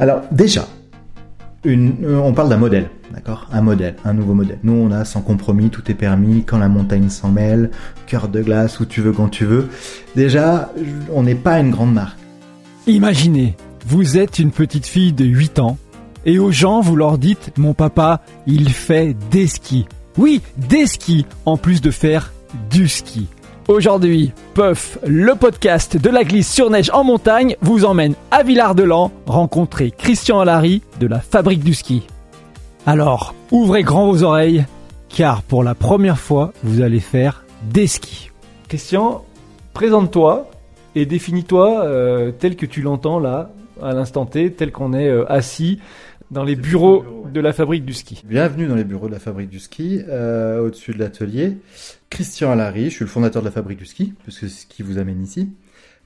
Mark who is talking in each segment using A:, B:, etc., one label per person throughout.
A: Alors déjà, euh, on parle d'un modèle, d'accord? Un modèle, un nouveau modèle. Nous, on a sans compromis, tout est permis, quand la montagne s'en mêle, cœur de glace, où tu veux, quand tu veux. Déjà, on n'est pas une grande marque.
B: Imaginez, vous êtes une petite fille de 8 ans, et aux gens, vous leur dites, mon papa, il fait des skis. Oui, des skis, en plus de faire du ski. Aujourd'hui, Puff, le podcast de la glisse sur neige en montagne, vous emmène à Villard-de-Lans rencontrer Christian Allary de la Fabrique du Ski. Alors, ouvrez grand vos oreilles, car pour la première fois, vous allez faire des skis. Christian, présente-toi et définis-toi euh, tel que tu l'entends là, à l'instant T, tel qu'on est euh, assis dans les bureaux de la fabrique du ski.
A: Bienvenue dans les bureaux de la fabrique du ski, euh, au-dessus de l'atelier. Christian Allary, je suis le fondateur de la fabrique du ski, puisque c'est ce qui vous amène ici.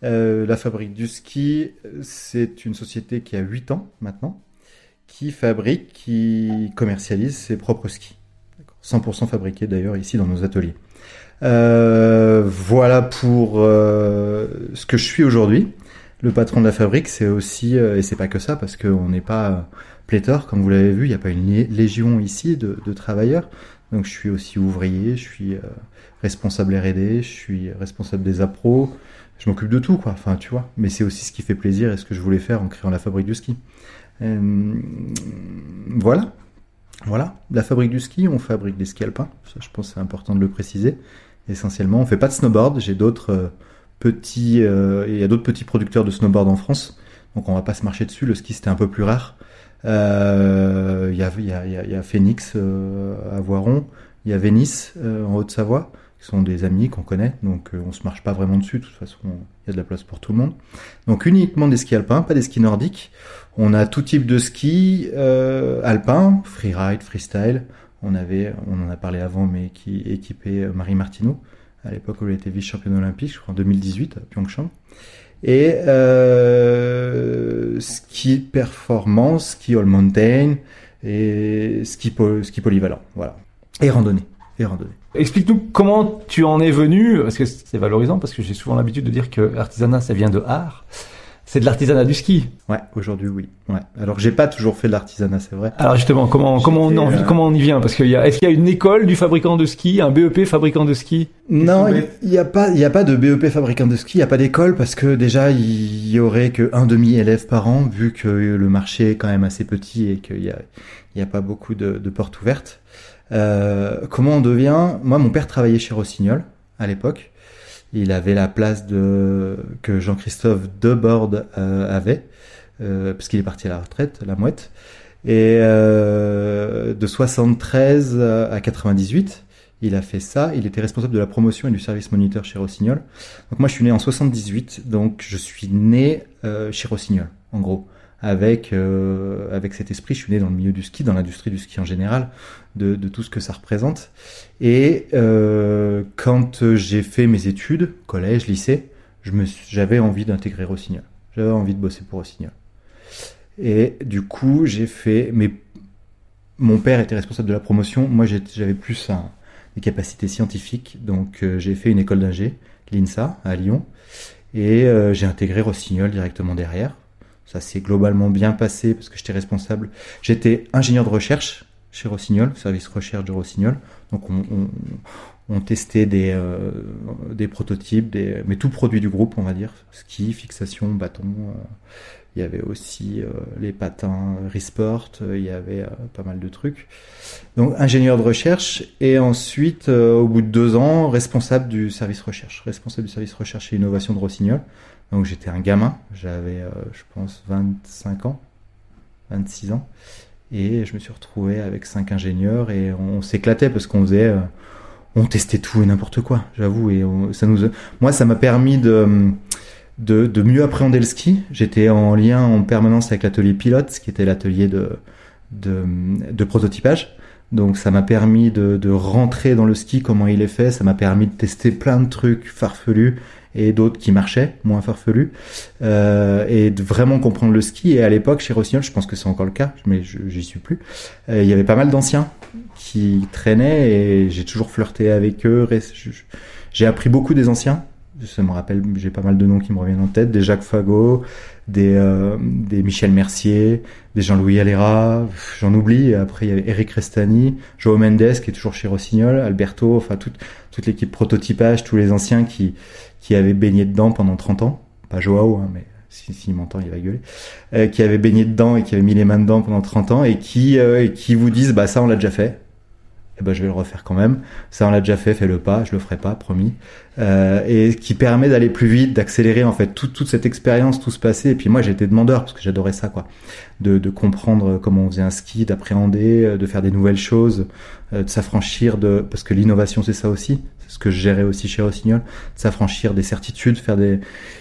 A: Euh, la fabrique du ski, c'est une société qui a 8 ans maintenant, qui fabrique, qui commercialise ses propres skis. 100% fabriqués d'ailleurs ici dans nos ateliers. Euh, voilà pour euh, ce que je suis aujourd'hui. Le patron de la fabrique, c'est aussi, euh, et c'est pas que ça, parce qu'on n'est pas pléthore, comme vous l'avez vu, il n'y a pas une légion ici de, travailleurs. Donc je suis aussi ouvrier, je suis euh, responsable R&D, je suis responsable des appros, je m'occupe de tout, quoi. Enfin, tu vois. Mais c'est aussi ce qui fait plaisir et ce que je voulais faire en créant la fabrique du ski. Euh, voilà. Voilà. La fabrique du ski, on fabrique des skis alpins. Ça, je pense c'est important de le préciser. Essentiellement, on fait pas de snowboard. J'ai d'autres euh, petits, il y a d'autres petits producteurs de snowboard en France. Donc on va pas se marcher dessus. Le ski c'était un peu plus rare. Euh, il y, a, y, a, y, a, Phoenix euh, à Voiron, il y a Vénice euh, en Haute-Savoie, qui sont des amis qu'on connaît, donc on se marche pas vraiment dessus, de toute façon il y a de la place pour tout le monde. Donc uniquement des skis alpins, pas des skis nordiques. On a tout type de skis euh, alpins, freeride, freestyle. On avait, on en a parlé avant, mais qui équipait Marie Martineau à l'époque où elle était vice-championne olympique, je crois en 2018 à Pyeongchang et euh, ski performance, ski all mountain et ski, polyvalent, voilà. Et randonnée, et randonnée.
B: Explique-nous comment tu en es venu, parce que c'est valorisant, parce que j'ai souvent l'habitude de dire que l'artisanat, ça vient de art. C'est de l'artisanat du ski.
A: Ouais, aujourd'hui oui. Ouais. Alors j'ai pas toujours fait de l'artisanat, c'est vrai.
B: Alors justement, comment comment on en, euh... comment on y vient? Parce qu'il y a est-ce qu'il y a une école du fabricant de ski, un BEP fabricant de ski?
A: Non, il y, a pas il y a pas de BEP fabricant de ski, il y a pas d'école parce que déjà il y aurait que un demi élève par an vu que le marché est quand même assez petit et qu'il y a il y a pas beaucoup de, de portes ouvertes. Euh, comment on devient? Moi, mon père travaillait chez Rossignol à l'époque. Il avait la place de que Jean-Christophe Debord euh, avait, euh, parce qu'il est parti à la retraite, la mouette. Et euh, de 73 à 98, il a fait ça. Il était responsable de la promotion et du service moniteur chez Rossignol. Donc moi, je suis né en 78, donc je suis né euh, chez Rossignol, en gros avec euh, avec cet esprit. Je suis né dans le milieu du ski, dans l'industrie du ski en général, de, tout ce que ça représente. Et euh, quand j'ai fait mes études, collège, lycée, j'avais envie d'intégrer Rossignol. J'avais envie de bosser pour Rossignol. Et du coup, j'ai fait. Mais mon père était responsable de la promotion. Moi, j'avais plus des capacités scientifiques, donc euh, j'ai fait une école d'ingé, l'INSA à Lyon, et euh, j'ai intégré Rossignol directement derrière. Ça s'est globalement bien passé parce que j'étais responsable. J'étais ingénieur de recherche chez Rossignol, service recherche de Rossignol. Donc on, testait des, euh, prototypes, mais tout produit du groupe, on va dire. Ski, fixation, bâton. Euh, il y avait aussi euh, les patins Resport, il y avait pas mal de trucs. Donc ingénieur de recherche et ensuite, au bout de deux ans, responsable du service recherche. Responsable du service recherche et innovation de Rossignol. Donc j'étais un gamin, j'avais je pense 25 ans, 26 ans, et je me suis retrouvé avec cinq ingénieurs et on, s'éclatait parce qu'on faisait, euh, on testait tout et n'importe quoi, j'avoue, et ça nous, moi ça m'a permis de, de, mieux appréhender le ski. J'étais en lien en permanence avec l'atelier pilote, qui était l'atelier de, de, de prototypage. Donc ça m'a permis de, de, rentrer dans le ski, comment il est fait, ça m'a permis de tester plein de trucs farfelus et d'autres qui marchaient, moins farfelus, euh, et de vraiment comprendre le ski. Et à l'époque, chez Rossignol, je pense que c'est encore le cas, mais j'y suis plus, euh, il y avait pas mal d'anciens qui traînaient et j'ai toujours flirté avec eux. J'ai appris beaucoup des anciens Ça me rappelle, j'ai pas mal de noms qui me reviennent en tête. Des Jacques Fagot, des, euh, des Michel Mercier, des Jean-Louis Alera, j'en oublie. Après, il y avait Eric Restani, Joao Mendes, qui est toujours chez Rossignol, Alberto, enfin, toute, toute l'équipe prototypage, tous les anciens qui, qui avaient baigné dedans pendant 30 ans. Pas Joao, hein, mais s'il si, m'entend, il va gueuler. Euh, qui avaient baigné dedans et qui avaient mis les mains dedans pendant 30 ans et qui, euh, qui vous disent, bah, ça, on l'a déjà fait eh ben, je vais le refaire quand même. Ça, on l'a déjà fait, fais-le pas, je le ferai pas, promis. Euh, et qui permet d'aller plus vite, d'accélérer en fait toute, toute cette expérience, tout ce passé. Et puis moi, j'étais demandeur parce que j'adorais ça, quoi, de, de comprendre comment on faisait un ski, d'appréhender, de faire des nouvelles choses, de s'affranchir de, parce que l'innovation, c'est ça aussi. Ce que je gérais aussi chez Rossignol, s'affranchir des certitudes, faire des,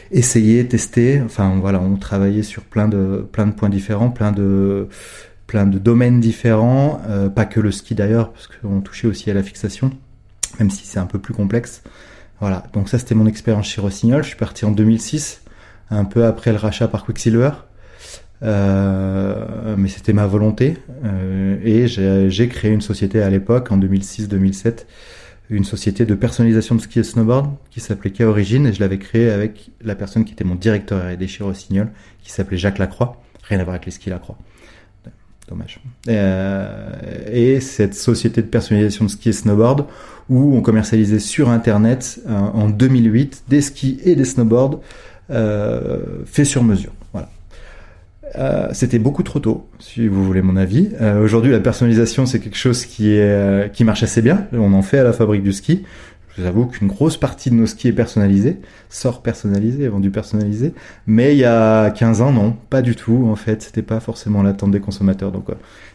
A: essayer, tester. Enfin voilà, on travaillait sur plein de, plein de points différents, plein de plein de domaines différents, euh, pas que le ski d'ailleurs, parce qu'on touchait aussi à la fixation, même si c'est un peu plus complexe. Voilà, donc ça c'était mon expérience chez Rossignol. Je suis parti en 2006, un peu après le rachat par Quicksilver. Euh, mais c'était ma volonté euh, et j'ai créé une société à l'époque en 2006-2007 une société de personnalisation de ski et snowboard qui s'appelait K Origin et je l'avais créée avec la personne qui était mon directeur R&D chez Rossignol qui s'appelait Jacques Lacroix rien à voir avec les skis Lacroix Dommage. Euh, et cette société de personnalisation de ski et snowboard où on commercialisait sur Internet euh, en 2008 des skis et des snowboards euh, faits sur mesure. Voilà. Euh, c'était beaucoup trop tôt, si vous voulez mon avis. Euh, Aujourd'hui, la personnalisation, c'est quelque chose qui, est, euh, qui marche assez bien. On en fait à la fabrique du ski. Je vous avoue qu'une grosse partie de nos skis est personnalisée, sort personnalisé, vendu personnalisé. Mais il y a 15 ans, non, pas du tout. En fait, c'était pas forcément l'attente des consommateurs. Donc,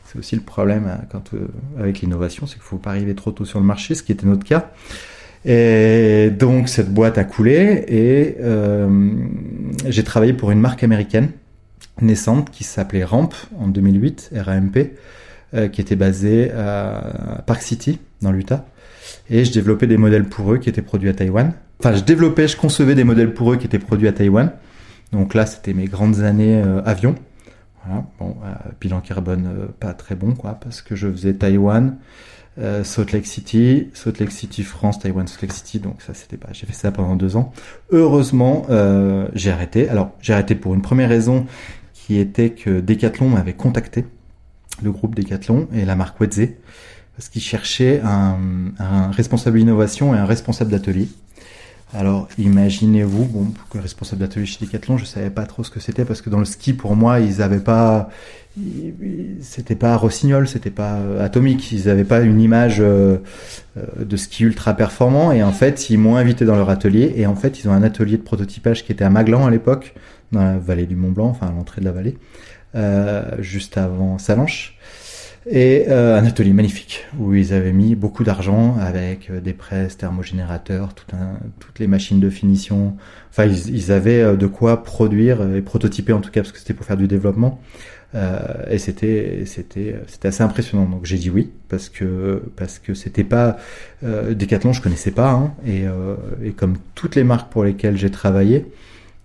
A: c'est aussi le problème quand, avec l'innovation, c'est qu'il faut pas arriver trop tôt sur le marché, ce qui était notre cas. Et donc, cette boîte a coulé et j'ai travaillé pour une marque américaine naissante qui s'appelait Ramp en 2008, RAMP, euh, qui était basée à Park City, dans l'Utah et je développais des modèles pour eux qui étaient produits à Taïwan. Enfin, je développais, je concevais des modèles pour eux qui étaient produits à Taïwan. Donc là, c'était mes grandes années euh, avion. Voilà. Bon, euh, bilan carbone euh, pas très bon, quoi, parce que je faisais Taïwan, euh, Salt Lake City, Salt Lake City France, Taïwan, Salt Lake City. Donc ça, c'était pas. J'ai fait ça pendant deux ans. Heureusement, euh, j'ai arrêté. Alors, j'ai arrêté pour une première raison qui était que Decathlon m'avait contacté, le groupe Decathlon et la marque Wedze parce qu'ils cherchaient un, responsable innovation et un responsable d'atelier. Alors imaginez-vous, bon, responsable d'atelier chez Decathlon, je savais pas trop ce que c'était parce que dans le ski pour moi ils avaient pas, c'était pas Rossignol, c'était pas atomique, ils avaient pas une image euh, de ski ultra performant. Et en fait ils m'ont invité dans leur atelier. Et en fait ils ont un atelier de prototypage qui était à Maglan à l'époque, dans la vallée du Mont Blanc, enfin à l'entrée de la vallée, euh, juste avant Salanches et euh, un atelier magnifique où ils avaient mis beaucoup d'argent avec euh, des presses, thermogénérateurs, tout un, toutes les machines de finition. Enfin, ils, ils, avaient de quoi produire et prototyper en tout cas parce que c'était pour faire du développement. Euh, et c'était c'était c'était assez impressionnant. Donc j'ai dit oui parce que parce que c'était pas euh, Decathlon, je connaissais pas hein, et, euh, et comme toutes les marques pour lesquelles j'ai travaillé,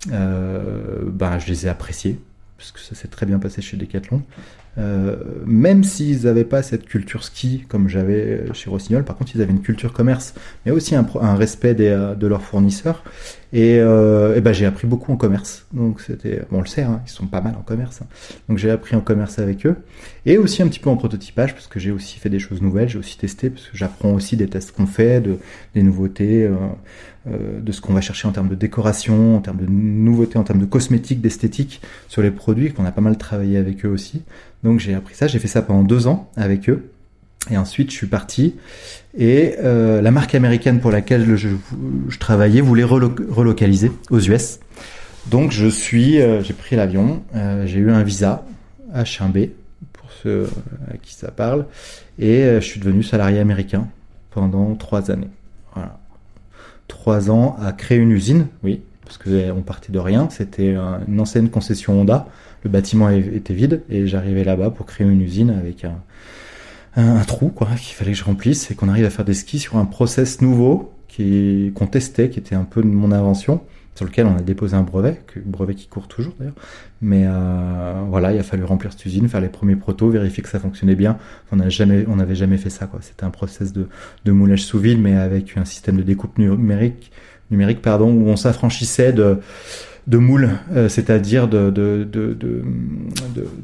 A: ben je les ai appréciées parce que ça s'est très bien passé chez Decathlon. Euh, même s'ils n'avaient pas cette culture ski comme j'avais chez Rossignol, par contre ils avaient une culture commerce, mais aussi un, respect des, euh, de leurs fournisseurs. Et, euh, et ben j'ai appris beaucoup en commerce. Donc c'était, bon, on le sait, hein, ils sont pas mal en commerce. Hein. Donc j'ai appris en commerce avec eux et aussi un petit peu en prototypage parce que j'ai aussi fait des choses nouvelles, j'ai aussi testé parce que j'apprends aussi des tests qu'on fait, de, des nouveautés, euh, euh, de ce qu'on va chercher en termes de décoration, en termes de nouveautés, en termes de cosmétique, d'esthétique sur les produits qu'on a pas mal travaillé avec eux aussi. Donc j'ai appris ça, j'ai fait ça pendant deux ans avec eux. Et ensuite, je suis parti. Et euh, la marque américaine pour laquelle je, travaillais voulait relo relocaliser aux US. Donc je suis, euh, j'ai pris l'avion, euh, j'ai eu un visa H1B pour ceux à qui ça parle, et euh, je suis devenu salarié américain pendant trois années. Trois ans à créer une usine, oui, parce que on partait de rien. C'était une ancienne concession Honda. Le bâtiment était vide et j'arrivais là-bas pour créer une usine avec un un, un trou quoi qu'il fallait que je remplisse et qu'on arrive à faire des skis sur un process nouveau qui qu'on testait, qui était un peu de mon invention, sur lequel on a déposé un brevet, brevet qui court toujours d'ailleurs. Mais voilà, il a fallu remplir cette usine, faire les premiers protos, vérifier que ça fonctionnait bien. On n'a jamais, n'avait jamais fait ça. C'était un process de, de moulage sous vide, mais avec un système de découpe numérique, numérique pardon, où on s'affranchissait de de moules, euh, c'est-à-dire de,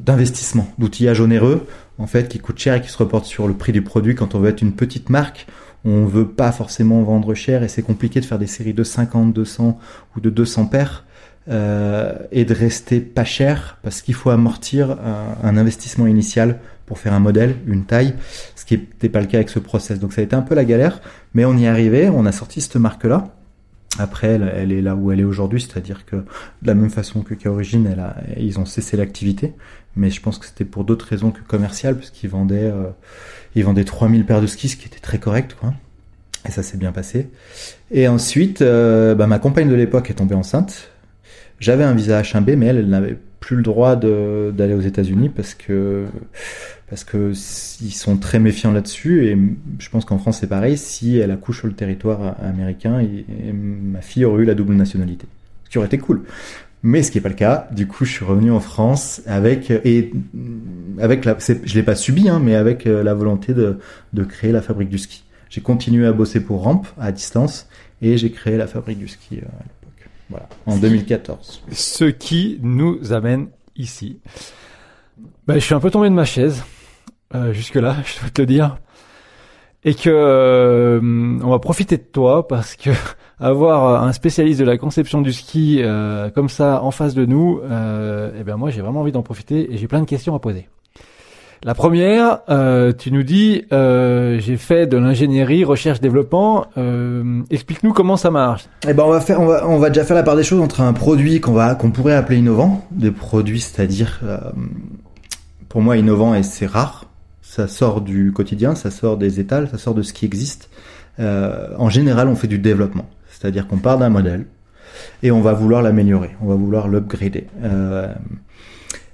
A: d'investissement, d'outillage onéreux, en fait, qui coûte cher et qui se reporte sur le prix du produit. Quand on veut être une petite marque, on veut pas forcément vendre cher et c'est compliqué de faire des séries de 50, 200 ou de 200 paires euh, et de rester pas cher parce qu'il faut amortir un, investissement initial pour faire un modèle, une taille, ce qui n'était pas le cas avec ce process. Donc ça a été un peu la galère, mais on y est arrivé, on a sorti cette marque-là après, elle, est là où elle est aujourd'hui, c'est-à-dire que de la même façon que Origin, elle a, ils ont cessé l'activité, mais je pense que c'était pour d'autres raisons que commerciales, puisqu'ils vendaient, euh, ils vendaient 3000 paires de skis, ce qui était très correct, quoi. Et ça s'est bien passé. Et ensuite, euh, bah, ma compagne de l'époque est tombée enceinte. J'avais un visa H1B, mais elle, elle n'avait plus le droit d'aller aux États-Unis parce que parce que ils sont très méfiants là-dessus et je pense qu'en France c'est pareil. Si elle accouche sur le territoire américain, et, ma fille aurait eu la double nationalité, ce qui aurait été cool. Mais ce qui n'est pas le cas. Du coup, je suis revenu en France avec et avec la, je l'ai pas subi, hein, mais avec euh, la volonté de, de créer la fabrique du ski. J'ai continué à bosser pour Ramp à distance et j'ai créé la fabrique du ski euh, à l'époque. Voilà, en 2014.
B: Ce qui nous amène ici. Ben, je suis un peu tombé de ma chaise euh, jusque-là, je dois te le dire. Et que euh, on va profiter de toi parce que avoir un spécialiste de la conception du ski euh, comme ça en face de nous, euh, eh ben moi j'ai vraiment envie d'en profiter et j'ai plein de questions à poser. La première, euh, tu nous dis, j'ai fait de l'ingénierie, recherche, développement. Explique-nous comment ça marche.
A: Eh ben on va faire, on va, on va déjà faire la part des choses entre un produit qu'on va, qu'on pourrait appeler innovant, des produits, c'est-à-dire, pour moi innovant et c'est rare ça sort du quotidien, ça sort des étals, ça sort de ce qui existe. Euh, en général, on fait du développement, c'est-à-dire qu'on part d'un modèle et on va vouloir l'améliorer, on va vouloir l'upgrader. Euh,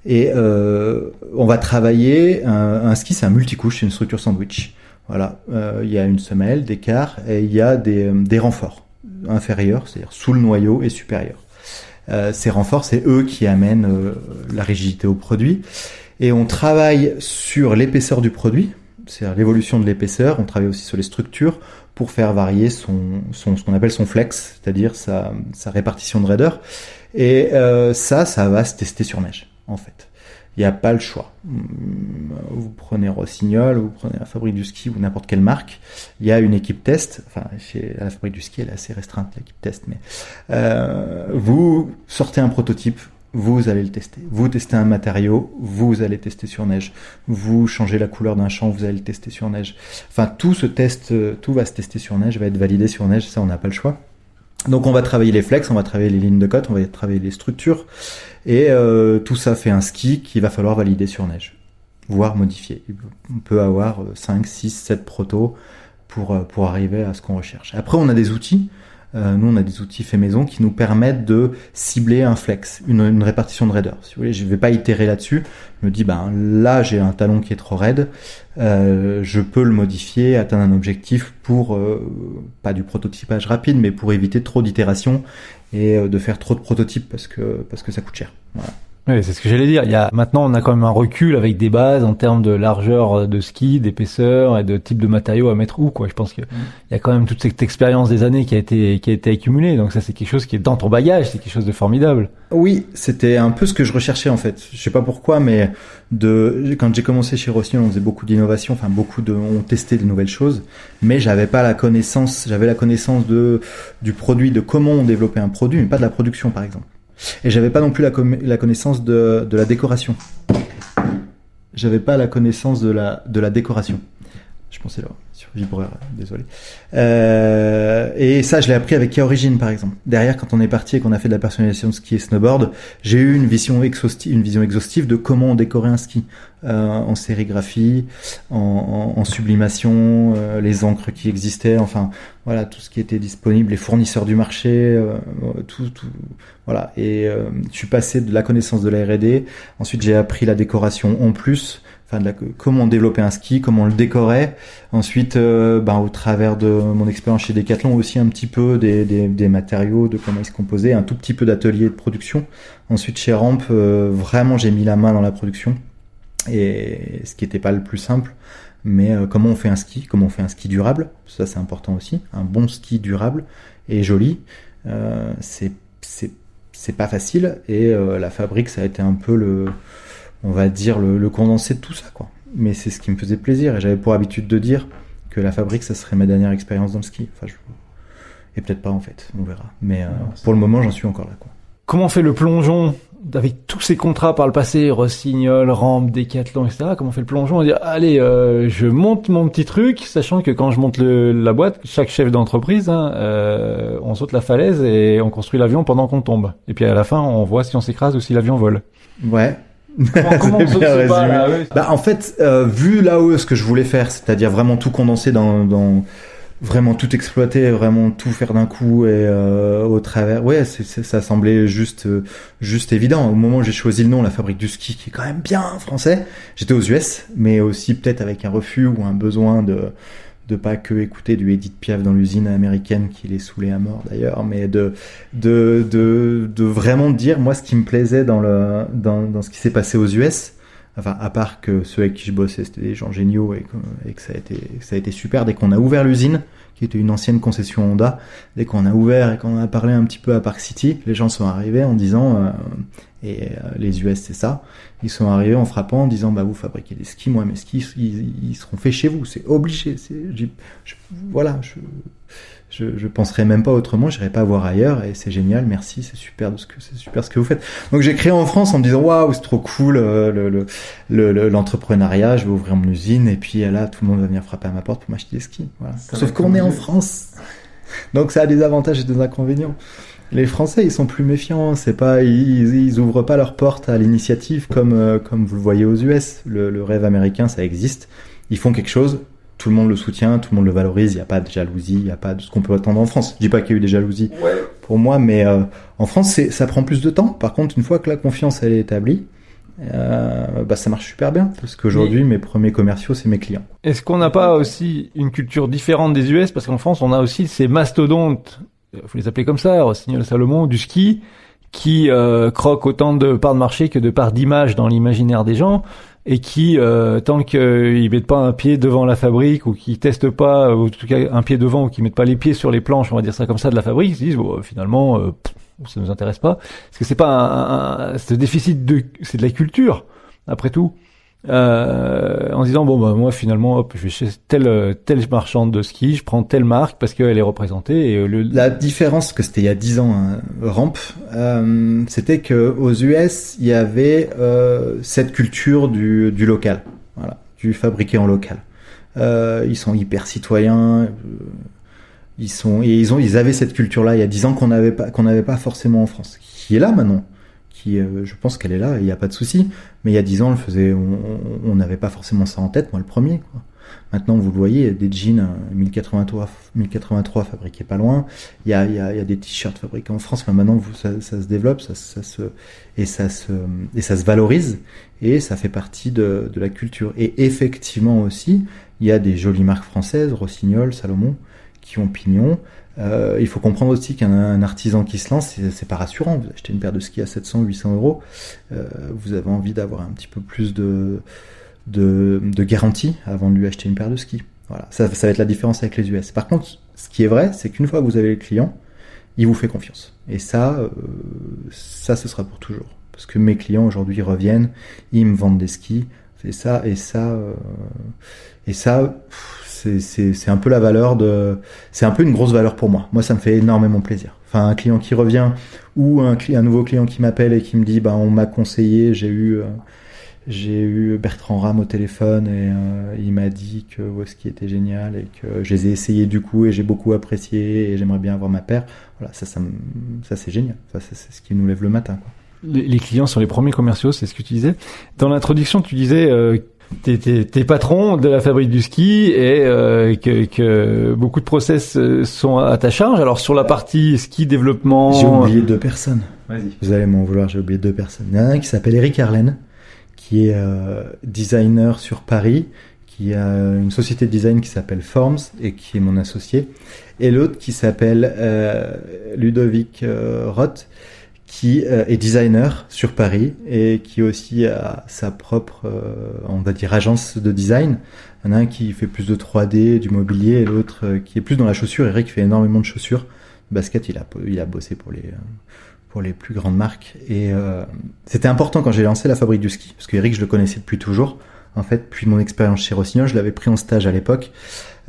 A: et euh, on va travailler un, ski, c'est un multicouche, c'est une structure sandwich. Voilà, euh, il y a une semelle, des quarts et il y a des, des renforts inférieurs, c'est-à-dire sous le noyau et supérieur. Euh, ces renforts, c'est eux qui amènent euh, la rigidité au produit et on travaille sur l'épaisseur du produit, c'est-à-dire l'évolution de l'épaisseur. On travaille aussi sur les structures pour faire varier son, son ce qu'on appelle son flex, c'est-à-dire sa, sa, répartition de raideur. Et euh, ça, ça va se tester sur neige, en fait. Il n'y a pas le choix. Vous prenez Rossignol, vous prenez la fabrique du ski ou n'importe quelle marque. Il y a une équipe test. Enfin, chez la fabrique du ski, elle est assez restreinte l'équipe test, mais euh, vous sortez un prototype, vous allez le tester. Vous testez un matériau, vous allez tester sur neige. Vous changez la couleur d'un champ, vous allez le tester sur neige. Enfin, tout se teste, tout va se tester sur neige, va être validé sur neige, ça on n'a pas le choix. Donc on va travailler les flex, on va travailler les lignes de cote, on va travailler les structures, et euh, tout ça fait un ski qu'il va falloir valider sur neige, voire modifier. On peut avoir 5, 6, 7 protos euh, pour arriver à ce qu'on recherche. Après on a des outils, euh, nous, on a des outils faits maison qui nous permettent de cibler un flex, une, répartition de raideur. Si vous voulez, je ne vais pas itérer là-dessus. Je me dis, ben là, j'ai un talon qui est trop raide. Euh, je peux le modifier, atteindre un objectif pour euh, pas du prototypage rapide, mais pour éviter trop d'itérations et de faire trop de prototypes parce que parce que ça coûte cher. Voilà.
B: Oui, c'est ce que j'allais dire. Il y a maintenant on a quand même un recul avec des bases en termes de largeur de ski, d'épaisseur et de type de matériaux à mettre où quoi. Je pense qu'il mm. y a quand même toute cette expérience des années qui a été qui a été accumulée. Donc ça c'est quelque chose qui est dans ton bagage, c'est quelque chose de formidable.
A: Oui, c'était un peu ce que je recherchais en fait. Je sais pas pourquoi, mais de quand j'ai commencé chez Rossignol, on faisait beaucoup d'innovation, enfin beaucoup de, on testait de nouvelles choses, mais j'avais pas la connaissance. J'avais la connaissance de du produit, de comment on développait un produit, mais pas de la production par exemple. Et j'avais pas non plus la, la connaissance de, de, la décoration. J'avais pas la connaissance de la, de la décoration. Je pensais là sur vibreur, désolé. Euh, et ça, je l'ai appris avec K-Origin, par exemple. Derrière, quand on est parti et qu'on a fait de la personnalisation de ski et snowboard, j'ai eu une vision exhaustive, une vision exhaustive de comment on décorait un ski en sérigraphie, en, en, en sublimation, euh, les encres qui existaient, enfin voilà tout ce qui était disponible, les fournisseurs du marché, euh, tout, tout, voilà. Et euh, je suis passé de la connaissance de la R&D. Ensuite, j'ai appris la décoration en plus enfin de la, comment développer un ski, comment on le décorer. Ensuite, euh, ben, au travers de mon expérience chez Decathlon aussi un petit peu des, des, des matériaux, de comment ils se composaient, un tout petit peu d'atelier de production. Ensuite, chez Ramp, euh, vraiment j'ai mis la main dans la production et ce qui n'était pas le plus simple. Mais euh, comment on fait un ski, comment on fait un ski durable, ça c'est important aussi. Un bon ski durable et joli, euh, c'est c'est c'est pas facile et euh, la fabrique ça a été un peu le on va dire le, le condensé de tout ça quoi mais c'est ce qui me faisait plaisir et j'avais pour habitude de dire que la fabrique ça serait ma dernière expérience dans le ski enfin je... et peut-être pas en fait on verra mais euh, pour le moment j'en suis encore là quoi
B: Comment on fait le plongeon? Avec tous ces contrats par le passé, Rossignol, Rampe, Décathlon, etc. Comment on fait le plongeon On dit allez, euh, je monte mon petit truc, sachant que quand je monte le, la boîte, chaque chef d'entreprise, hein, euh, on saute la falaise et on construit l'avion pendant qu'on tombe. Et puis à la fin, on voit si on s'écrase ou si l'avion vole.
A: ouais
B: Comment, comment on
A: C'est
B: saute
A: bien
B: ce pas,
A: résumé.
B: là, ouais.
A: Bah en fait, euh, vu là-haut ce que je voulais faire, c'est-à-dire vraiment tout condenser dans, dans vraiment tout exploiter, vraiment tout faire d'un coup et euh, au travers. Ouais, c'est- ça semblait juste euh, juste évident. Au moment où j'ai choisi le nom, la fabrique du ski, qui est quand même bien français, j'étais aux US, mais aussi peut-être avec un refus ou un besoin de de pas que écouter du Edith Piaf dans l'usine américaine qui les saoulait à mort d'ailleurs, mais de de de de vraiment dire moi ce qui me plaisait dans le dans dans ce qui s'est passé aux US enfin à part que ceux avec qui je bossais c'était des gens géniaux et que, et que ça a été ça a été super. Dès qu'on a ouvert l'usine qui était une ancienne concession Honda dès qu'on a ouvert et qu'on a parlé un petit peu à Park City les gens sont arrivés en disant euh, et euh, les US c'est ça ils sont arrivés en frappant en disant bah vous fabriquez des skis moi mes skis ils, ils seront faits chez vous. C'est obligé c'est voilà je je, je penserais même pas autrement, j'irais pas voir ailleurs et c'est génial, merci, c'est super de ce que c'est super ce que vous faites. Donc j'ai créé en France en me disant waouh, c'est trop cool euh, le le- le- le- l'entrepreneuriat, je vais ouvrir mon usine et puis là tout le monde va venir frapper à ma porte pour m'acheter des skis. Voilà. Sauf qu'on est en France. Donc ça a des avantages et des inconvénients. Les Français, ils sont plus méfiants. C'est pas, ils, ils ouvrent pas leurs portes à l'initiative comme euh, comme vous le voyez aux US. Le, le rêve américain, ça existe. Ils font quelque chose, tout le monde le soutient, tout le monde le valorise. Il n'y a pas de jalousie, il n'y a pas de ce qu'on peut attendre en France. Je dis pas qu'il y a eu des jalousies pour moi, mais euh, en France, c'est, ça prend plus de temps. Par contre, une fois que la confiance elle est établie, euh, bah ça marche super bien parce qu'aujourd'hui, mes premiers commerciaux, c'est mes clients.
B: Est-ce qu'on n'a pas aussi une culture différente des US Parce qu'en France, on a aussi ces mastodontes, euh, faut les appeler comme ça, Rossignol Salomon, du ski, qui euh, croquent autant de parts de marché que de parts d'image dans l'imaginaire des gens, et qui, euh, tant qu'ils mettent pas un pied devant la fabrique, ou qu'ils testent pas, ou en tout cas un pied devant, ou qu'ils mettent pas les pieds sur les planches, on va dire ça comme ça, de la fabrique, ils se disent, bon, finalement, euh, ça nous intéresse pas. Parce que c'est pas un, un- ce déficit de, c'est de la culture, après tout euh, en disant bon bah moi finalement hop je vais chez telle marchande de ski je prends telle marque parce qu'elle est représentée et euh,
A: La différence, que c'était il y a 10 ans, hein, Ramp, euh, c'était que aux US, il y avait cette culture du, du local, du fabriqué en local. Ils sont hyper citoyens. ils sont et ils ont ils avaient cette culture-là il y a 10 ans qu'on n'avait pas qu'on n'avait pas forcément en France, qui est là maintenant. Euh, je pense qu'elle est là, il n'y a pas de souci. Mais il y a 10 ans, faisait, on n'avait pas forcément ça en tête. Moi, le premier. Maintenant, vous le voyez, des jeans euh, 1083, 1083 fabriqués pas loin. Il y a, y a, y a des t-shirts fabriqués en France, mais maintenant ça, se développe, ça, ça se et ça se et ça se valorise et ça fait partie de, de la culture. Et effectivement aussi, il y a des jolies marques françaises, Rossignol, Salomon, qui ont pignon. Euh, il faut comprendre aussi qu'un un artisan qui se lance, c'est pas rassurant. Vous achetez une paire de skis à 700, 800 euros, euh, vous avez envie d'avoir un petit peu plus de de, garantie avant de lui acheter une paire de skis. Voilà, ça, va être la différence avec les US. Par contre, ce qui est vrai, c'est qu'une fois que vous avez le client, il vous fait confiance. Et ça, euh, ça, ce sera pour toujours. Parce que mes clients aujourd'hui reviennent, ils me vendent des skis, et ça, et ça, et ça, pff, c'est- un peu la valeur de, c'est un peu une grosse valeur pour moi. Moi, ça me fait énormément plaisir. Enfin, un client qui revient ou un, un nouveau client qui m'appelle et qui me dit, bah, on m'a conseillé, j'ai eu, euh, j'ai eu Bertrand Ram au téléphone et euh, il m'a dit que Woski était génial et que je les ai essayés du coup et j'ai beaucoup apprécié et j'aimerais bien avoir ma paire. Voilà, ça, ça, ça c'est génial. Ça, c'est ce qui nous lève le matin. Quoi.
B: les clients sont les premiers commerciaux c'est ce que tu disais dans l'introduction tu disais euh, t'es, t'es, t'es patron de la fabrique du ski et euh, que, que beaucoup de process euh, sont à ta charge alors sur la partie ski développement
A: J'ai oublié deux personnes.
B: vas-y
A: Vous allez m'en vouloir, j'ai oublié deux personnes. Il y en a un qui s'appelle Eric Arlen, qui est designer sur Paris, qui a une société de design qui s'appelle Forms et qui est mon associé, et l'autre qui s'appelle Ludovic Roth, qui est designer sur Paris et qui aussi a sa propre, on va dire, agence de design. Il y en a un qui fait plus de 3D, du mobilier, et l'autre qui est plus dans la chaussure. Eric fait énormément de chaussures. Basket, il a, il a bossé pour les, pour les plus grandes marques. Et euh, c'était important quand j'ai lancé la fabrique du ski, parce que Eric, je le connaissais depuis toujours. En fait, puis mon expérience chez Rossignol, je l'avais pris en stage à l'époque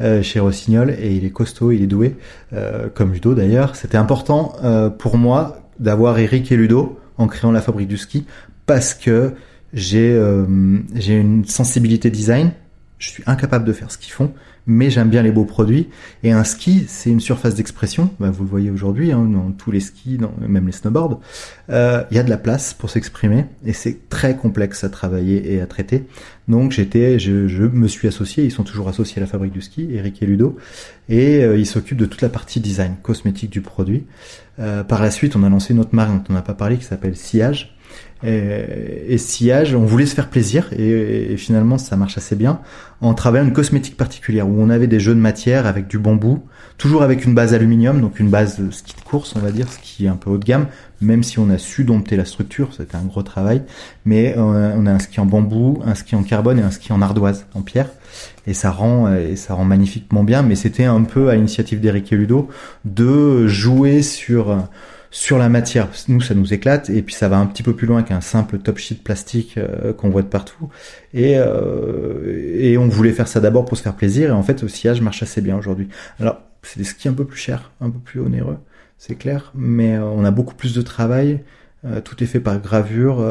A: euh, chez Rossignol, et il est costaud, il est doué, euh, comme Ludo d'ailleurs. C'était important euh, pour moi d'avoir Eric et Ludo en créant la fabrique du ski, parce que j'ai euh, j'ai une sensibilité design. Je suis incapable de faire ce qu'ils font, mais j'aime bien les beaux produits. Et un ski, c'est une surface d'expression. Bah, vous le voyez aujourd'hui, hein, dans tous les skis, dans, même les snowboards. Euh, il y a de la place pour s'exprimer et c'est très complexe à travailler et à traiter. Donc j'étais, je, je, me suis associé. Ils sont toujours associés à la fabrique du ski, Eric et Ludo, et euh, ils s'occupent de toute la partie design, cosmétique du produit. Euh, par la suite, on a lancé une autre marque dont on n'a pas parlé qui s'appelle Sillage et, et, sillage, on voulait se faire plaisir et, et, finalement ça marche assez bien. En travaillant une cosmétique particulière où on avait des jeux de matière avec du bambou, toujours avec une base aluminium, donc une base ski de course on va dire, ce qui est un peu haut de gamme, même si on a su dompter la structure, c'était un gros travail, mais euh, on a un ski en bambou, un ski en carbone et un ski en ardoise, en pierre, et ça rend et ça rend magnifiquement bien, mais c'était un peu à l'initiative d'Eric et Ludo de jouer sur sur la matière, nous ça nous éclate et puis ça va un petit peu plus loin qu'un simple top sheet plastique euh, qu'on voit de partout et euh, et on voulait faire ça d'abord pour se faire plaisir et en fait le sillage marche assez bien aujourd'hui. Alors c'est des skis un peu plus chers, un peu plus onéreux, c'est clair, mais euh, on a beaucoup plus de travail. tout est fait par gravure,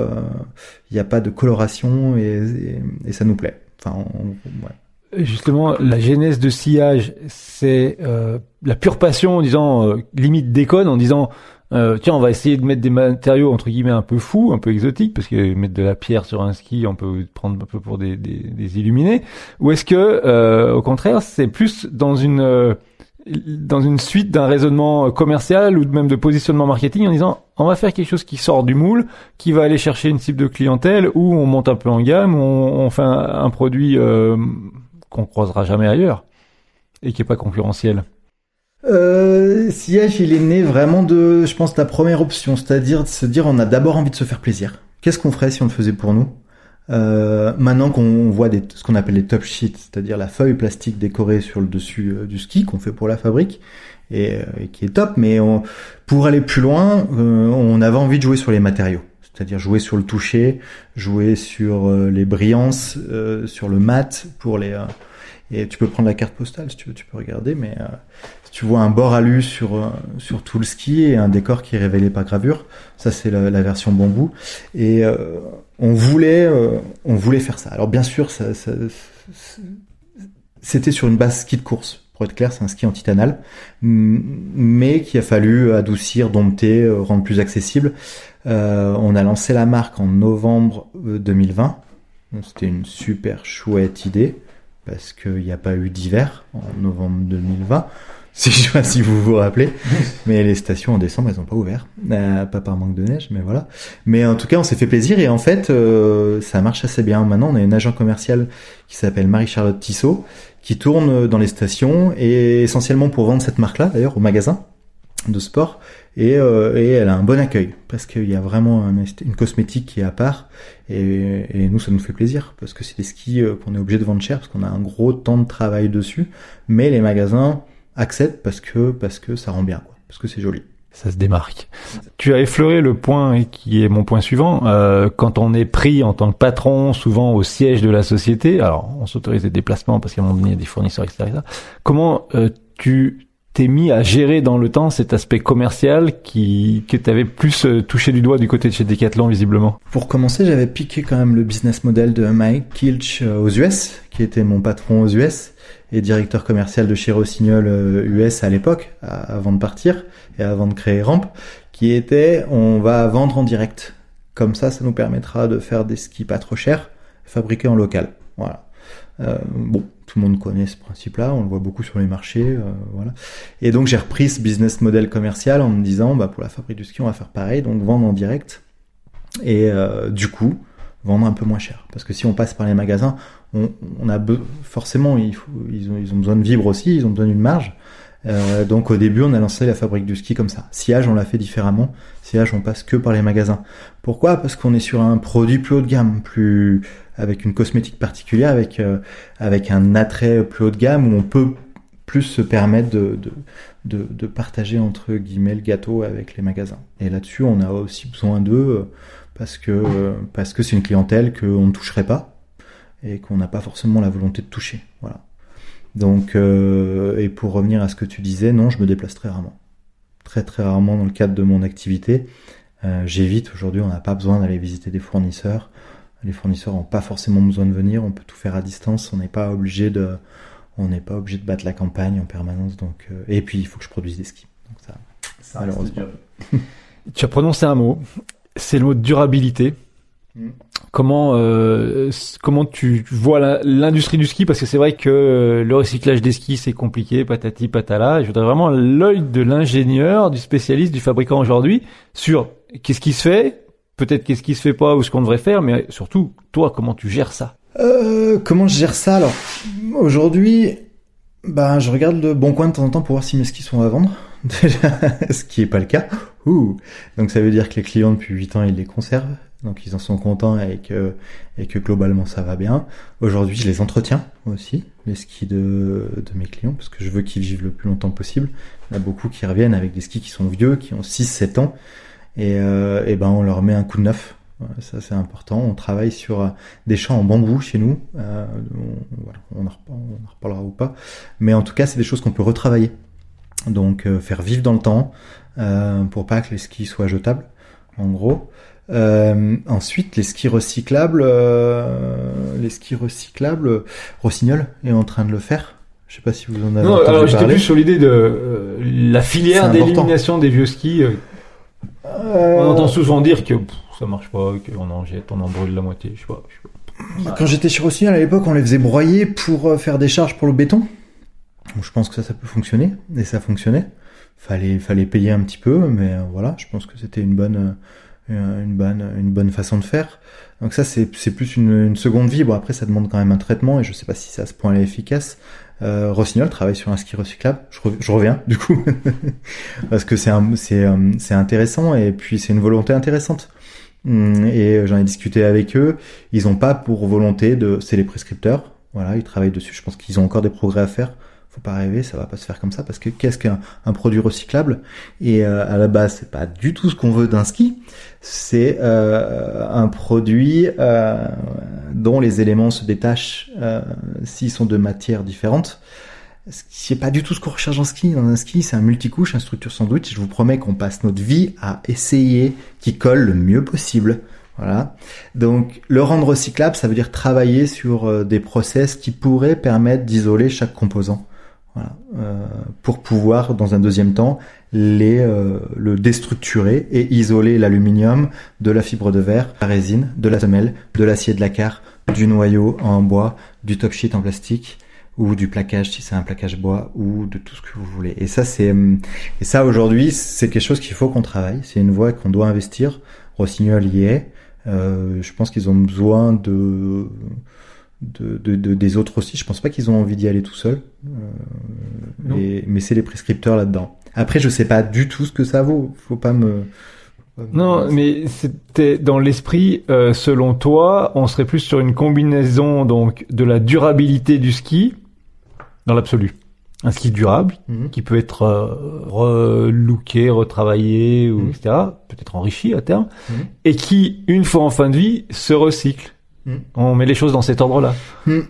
A: il n'y a pas de coloration et, et, ça nous plaît. Enfin, on, ouais.
B: Justement, la genèse de sillage, c'est euh, la pure passion, en disant euh, limite déconne, en disant euh, tiens, on va essayer de mettre des matériaux entre guillemets un peu fous, un peu exotiques, parce que mettre de la pierre sur un ski, on peut prendre un peu pour des, des, des illuminés. Ou est-ce que, euh, au contraire, c'est plus dans une euh, dans une suite d'un raisonnement commercial ou même de positionnement marketing en disant on va faire quelque chose qui sort du moule, qui va aller chercher une cible de clientèle, ou on monte un peu en gamme, on, on fait un, un produit euh, qu'on croisera jamais ailleurs et qui est pas concurrentiel.
A: Euh, Sillage, il est né vraiment de, je pense, la première option, c'est-à-dire de se dire on a d'abord envie de se faire plaisir. Qu'est-ce qu'on ferait si on le faisait pour nous? Euh, Maintenant qu'on voit des, ce qu'on appelle les top sheets, c'est-à-dire la feuille plastique décorée sur le dessus euh, du ski qu'on fait pour la fabrique et, euh, et qui est top, mais on, pour aller plus loin, euh, on avait envie de jouer sur les matériaux. C'est-à-dire jouer sur le toucher, jouer sur les brillances, sur le mat pour les et tu peux prendre la carte postale si tu veux, tu peux regarder, mais euh, tu vois un bord alu sur euh, sur tout le ski et un décor qui est révélé par gravure. Ça c'est la, la, version bambou et euh, on voulait euh, on voulait faire ça. Alors bien sûr ça, ça c'était sur une base ski de course. Pour être clair, c'est un ski en titanal, mais qui a fallu adoucir, dompter, rendre plus accessible. on a lancé la marque en novembre 2020. C'était une super chouette idée parce qu'il n'y a pas eu d'hiver en novembre 2020. Si je sais si vous vous rappelez, mais les stations en décembre elles n'ont pas ouvert, euh, pas par manque de neige, mais voilà. Mais en tout cas, on s'est fait plaisir et en fait, euh, ça marche assez bien. Maintenant, on a une agent commercial qui s'appelle Marie-Charlotte Tissot, qui tourne dans les stations et essentiellement pour vendre cette marque-là, d'ailleurs, au magasin de sport et, euh, et, elle a un bon accueil parce qu'il y a vraiment une cosmétique qui est à part et, et, nous ça nous fait plaisir parce que c'est des skis euh, qu'on est obligé de vendre cher parce qu'on a un gros temps de travail dessus mais les magasins acceptent parce que parce que ça rend bien quoi parce que c'est joli
B: ça se démarque. Tu as effleuré le point qui est mon point suivant. Euh, quand on est pris en tant que patron, souvent au siège de la société, alors on s'autorise des déplacements parce qu'à un moment donné, il y a des fournisseurs, etc. Comment euh, tu t'es mis à gérer dans le temps cet aspect commercial qui que t'avais plus euh, touché du doigt du côté de chez Decathlon visiblement
A: Pour commencer, j'avais piqué quand même le business model de Mike Kilch euh, aux US, qui était mon patron aux US et directeur commercial de chez Rossignol US euh, à l'époque, avant de partir et avant de créer Ramp, qui était on va vendre en direct. Comme ça, ça nous permettra de faire des skis pas trop chers, fabriqués en local. Voilà. Euh, bon, tout le monde connaît ce principe-là, on le voit beaucoup sur les marchés, euh, voilà. Et donc j'ai repris ce business model commercial en me disant, bah pour la fabrique du ski, on va faire pareil, donc vendre en direct. Et euh, du coup, vendre un peu moins cher. Parce que si on passe par les magasins, on, on a forcément, ils, ont, ils ont besoin de vivre aussi, ils ont besoin d'une marge. Euh, donc au début, on a lancé la fabrique du ski comme ça. Sillage, on l'a fait différemment. Sillage, on passe que par les magasins. Pourquoi? Parce qu'on est sur un produit plus haut de gamme, plus avec une cosmétique particulière, avec euh, avec un attrait plus haut de gamme où on peut plus se permettre de, de, partager entre guillemets le gâteau avec les magasins. Et là-dessus, on a aussi besoin d'eux euh, parce que parce que c'est une clientèle qu'on ne toucherait pas et qu'on n'a pas forcément la volonté de toucher. Voilà. Donc, euh, et pour revenir à ce que tu disais, non, je me déplace très rarement. Très très rarement dans le cadre de mon activité. Euh, J'évite aujourd'hui, on n'a pas besoin d'aller visiter des fournisseurs. Les fournisseurs n'ont pas forcément besoin de venir, on peut tout faire à distance, on n'est pas obligé de, on n'est pas obligé de battre la campagne en permanence. Donc, euh, et puis il faut que je produise des skis. Donc ça,
B: ça malheureusement. tu as prononcé un mot, c'est le mot durabilité. Mm. Comment euh, comment tu vois l'industrie du ski? Parce que c'est vrai que euh, le recyclage des skis c'est compliqué patati patala. Je voudrais vraiment l'œil de l'ingénieur, du spécialiste, du fabricant aujourd'hui sur qu'est-ce qui se fait, peut-être qu'est-ce qui se fait pas ou ce qu'on devrait faire, mais surtout toi comment tu gères ça?
A: Euh, Comment je gère ça? Alors Aujourd'hui, ben je regarde le bon coin de temps en temps pour voir si mes skis sont à vendre. Déjà, ce qui est pas le cas. Ouh. Donc ça veut dire que les clients depuis 8 ans ils les conservent donc ils en sont contents et que, globalement ça va bien. Aujourd'hui, je les entretiens aussi, les skis de, mes clients, parce que je veux qu'ils vivent le plus longtemps possible. Il y en a beaucoup qui reviennent avec des skis qui sont vieux, qui ont 6-7 ans, et, euh, et ben on leur met un coup de neuf. Ça c'est important. On travaille sur des champs en bambou chez nous. Euh, on, en reparlera, ou pas. Mais en tout cas, c'est des choses qu'on peut retravailler. Donc euh, faire vivre dans le temps euh, pour pas que les skis soient jetables, en gros. Euh, ensuite, les skis recyclables, euh, les skis recyclables, Rossignol est en train de le faire. Je sais pas si vous en avez non, entendu alors
B: j'étais plus sur l'idée de euh, la filière d'élimination des vieux skis. On entend souvent dire que ça marche pas, qu'on en jette, on en brûle la moitié. Je sais pas.
A: pas. Quand j'étais chez Rossignol à l'époque, on les faisait broyer pour faire des charges pour le béton. Donc, je pense que ça, ça peut fonctionner et ça fonctionnait. Fallait, fallait payer un petit peu, mais voilà, je pense que c'était une bonne euh, une bonne, une bonne façon de faire. Donc ça, c'est, plus une, une, seconde vie. Bon, après, ça demande quand même un traitement et je sais pas si c'est à ce point-là efficace. Euh, Rossignol travaille sur un ski recyclable. Je, je reviens, du coup, parce que c'est, euh, c'est intéressant et puis c'est une volonté intéressante. Hum, et j'en ai discuté avec eux. Ils ont pas pour volonté de, c'est les prescripteurs. Voilà, ils travaillent dessus. Je pense qu'ils ont encore des progrès à faire faut pas rêver, ça va pas se faire comme ça parce que qu'est-ce qu'un un produit recyclable? Et euh, à la base, c'est pas du tout ce qu'on veut d'un ski. C'est euh, un produit euh, dont les éléments se détachent s'ils sont de matières différentes. C'est pas du tout ce qu'on recherche en ski. Dans un ski, c'est un multicouche, un structure sandwich. Je vous promets qu'on passe notre vie à essayer qu'il colle le mieux possible. Voilà. Donc le rendre recyclable, ça veut dire travailler sur des process qui pourraient permettre d'isoler chaque composant. Voilà, euh, pour pouvoir, dans un deuxième temps, les, euh, le déstructurer et isoler l'aluminium de la fibre de verre, la résine, de la semelle, de l'acier de la car, du noyau en bois, du top sheet en plastique ou du plaquage si c'est un plaquage bois ou de tout ce que vous voulez. Et ça c'est et ça aujourd'hui c'est quelque chose qu'il faut qu'on travaille. C'est une voie qu'on doit investir. Rossignol y est. Euh, je pense qu'ils ont besoin de de, de, des autres aussi. Je pense pas qu'ils ont envie d'y aller tout seuls. Euh, mais c'est les prescripteurs là-dedans. Après, je sais pas du tout ce que ça vaut. Faut pas me.
B: Non, mais c'était dans l'esprit. Euh, selon toi, on serait plus sur une combinaison donc de la durabilité du ski dans l'absolu. Un ski durable mhm. qui peut être euh, relooké, retravaillé ou mhm. etc. Peut-être enrichi à terme mhm. et qui, une fois en fin de vie, se recycle. Hmm. On met les choses dans cet ordre-là.
A: Hmm.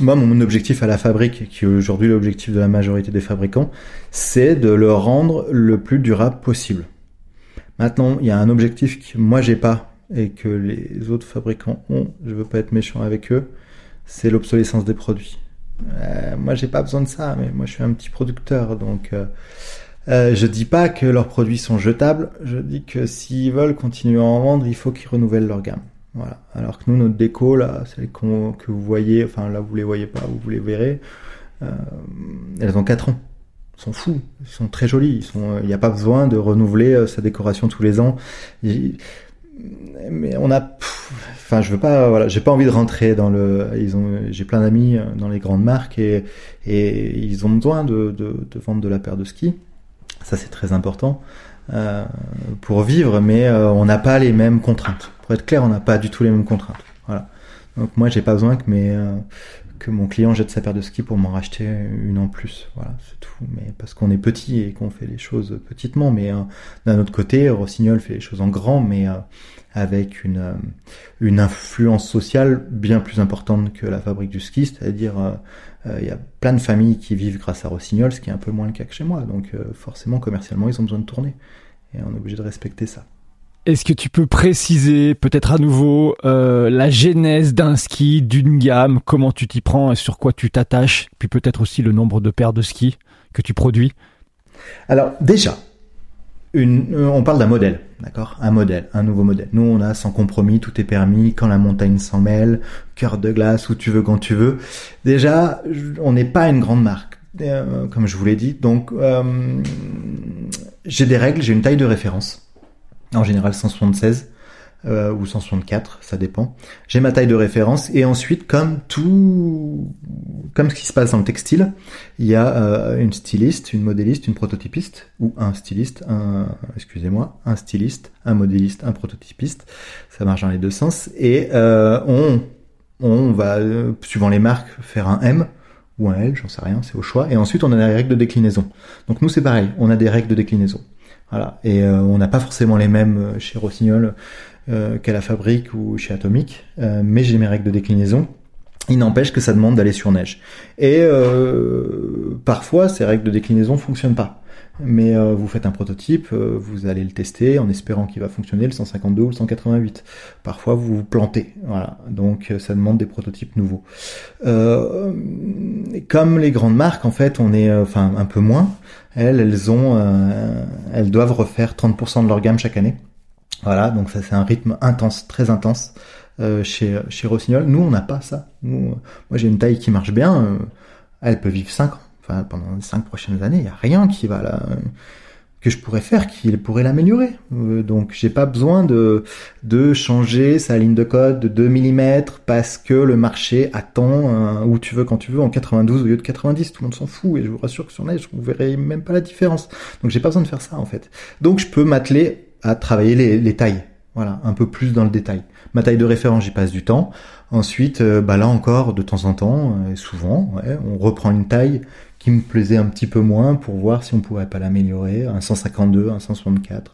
A: Moi, mon objectif à la fabrique, qui est aujourd'hui l'objectif de la majorité des fabricants, c'est de le rendre le plus durable possible. Maintenant, il y a un objectif que moi j'ai pas et que les autres fabricants ont. Je veux pas être méchant avec eux. C'est l'obsolescence des produits. Euh, moi, j'ai pas besoin de ça, mais moi, je suis un petit producteur, donc euh, euh, je dis pas que leurs produits sont jetables. Je dis que s'ils veulent continuer à en vendre, il faut qu'ils renouvellent leur gamme. Voilà. Alors que nous, notre déco, là, celles que vous voyez, enfin là, vous les voyez pas, vous les verrez, euh, elles ont 4 ans. Ils sont fous, ils sont très jolis. Ils sont, il n'y a pas besoin de renouveler euh, sa décoration tous les ans. mais on a, enfin, je veux pas, voilà, j'ai pas envie de rentrer dans le. Ils ont, j'ai plein d'amis dans les grandes marques et et ils ont besoin de, de, de vendre de la paire de ski. Ça, c'est très important euh, pour vivre, mais euh, on n'a pas les mêmes contraintes. Pour être clair, on n'a pas du tout les mêmes contraintes. Voilà. Donc moi, j'ai pas besoin que euh, que mon client jette sa paire de ski pour m'en racheter une en plus. Voilà, c'est tout. Mais parce qu'on est petit et qu'on fait les choses petitement. Mais d'un autre côté, Rossignol fait les choses en grand, mais avec une une influence sociale bien plus importante que la fabrique du ski, c'est-à-dire euh, il y a plein de familles qui vivent grâce à Rossignol, ce qui est un peu moins le cas que chez moi. Donc euh, forcément, commercialement, ils ont besoin de tourner. Et on est obligé de respecter ça.
B: Est-ce que tu peux préciser peut-être à nouveau euh, la genèse d'un ski, d'une gamme, comment tu t'y prends et sur quoi tu t'attaches, puis peut-être aussi le nombre de paires de skis que tu produis?
A: Alors déjà, euh, on parle d'un modèle, d'accord? Un modèle, un nouveau modèle. Nous, on a sans compromis, tout est permis, quand la montagne s'en mêle, cœur de glace, où tu veux, quand tu veux. Déjà, on n'est pas une grande marque, euh, comme je vous l'ai dit. Donc, j'ai des règles, j'ai une taille de référence, en général 176 euh, ou 164, ça dépend. J'ai ma taille de référence et ensuite, comme tout, comme ce qui se passe dans le textile, il y a euh, une styliste, une modéliste, une prototypiste ou un styliste, un, excusez-moi, un styliste, un modéliste, un prototypiste. Ça marche dans les deux sens et euh, on on va euh, suivant les marques faire un M ou un L, j'en sais rien, c'est au choix. Et ensuite, on a des règles de déclinaison. Donc nous, c'est pareil, on a des règles de déclinaison. Voilà. Et euh, on n'a pas forcément les mêmes chez Rossignol euh, qu'à la fabrique ou chez Atomic, euh, mais j'ai mes règles de déclinaison. Il n'empêche que ça demande d'aller sur neige. Et euh, parfois, ces règles de déclinaison fonctionnent pas. Mais vous faites un prototype, vous allez le tester en espérant qu'il va fonctionner le 152 ou le 188. Parfois, vous vous plantez. Voilà. Donc, ça demande des prototypes nouveaux. comme les grandes marques, en fait, on est, enfin, un peu moins. Elles, elles ont, elles doivent refaire 30% de leur gamme chaque année. Voilà, donc ça c'est un rythme intense, très intense euh, chez chez Rossignol. Nous on n'a pas ça. Nous, euh, moi j'ai une taille qui marche bien. Euh, elle peut vivre 5 ans. Enfin pendant les 5 prochaines années, il y a rien qui va là que je pourrais faire qui pourrait l'améliorer. donc j'ai pas besoin de de changer sa ligne de code de 2 mm parce que le marché attend où tu veux quand tu veux en 92 au lieu de 90. Tout le monde s'en fout et je vous rassure que sur neige vous verrez même pas la différence. Donc j'ai pas besoin de faire ça en fait. Donc je peux m'atteler à travailler les, les, tailles. Voilà, un peu plus dans le détail. Ma taille de référence, j'y passe du temps. Ensuite, euh, bah là encore, de temps en temps, et souvent, ouais, on reprend une taille qui me plaisait un petit peu moins pour voir si on pourrait pas l'améliorer. Un 152, un 164,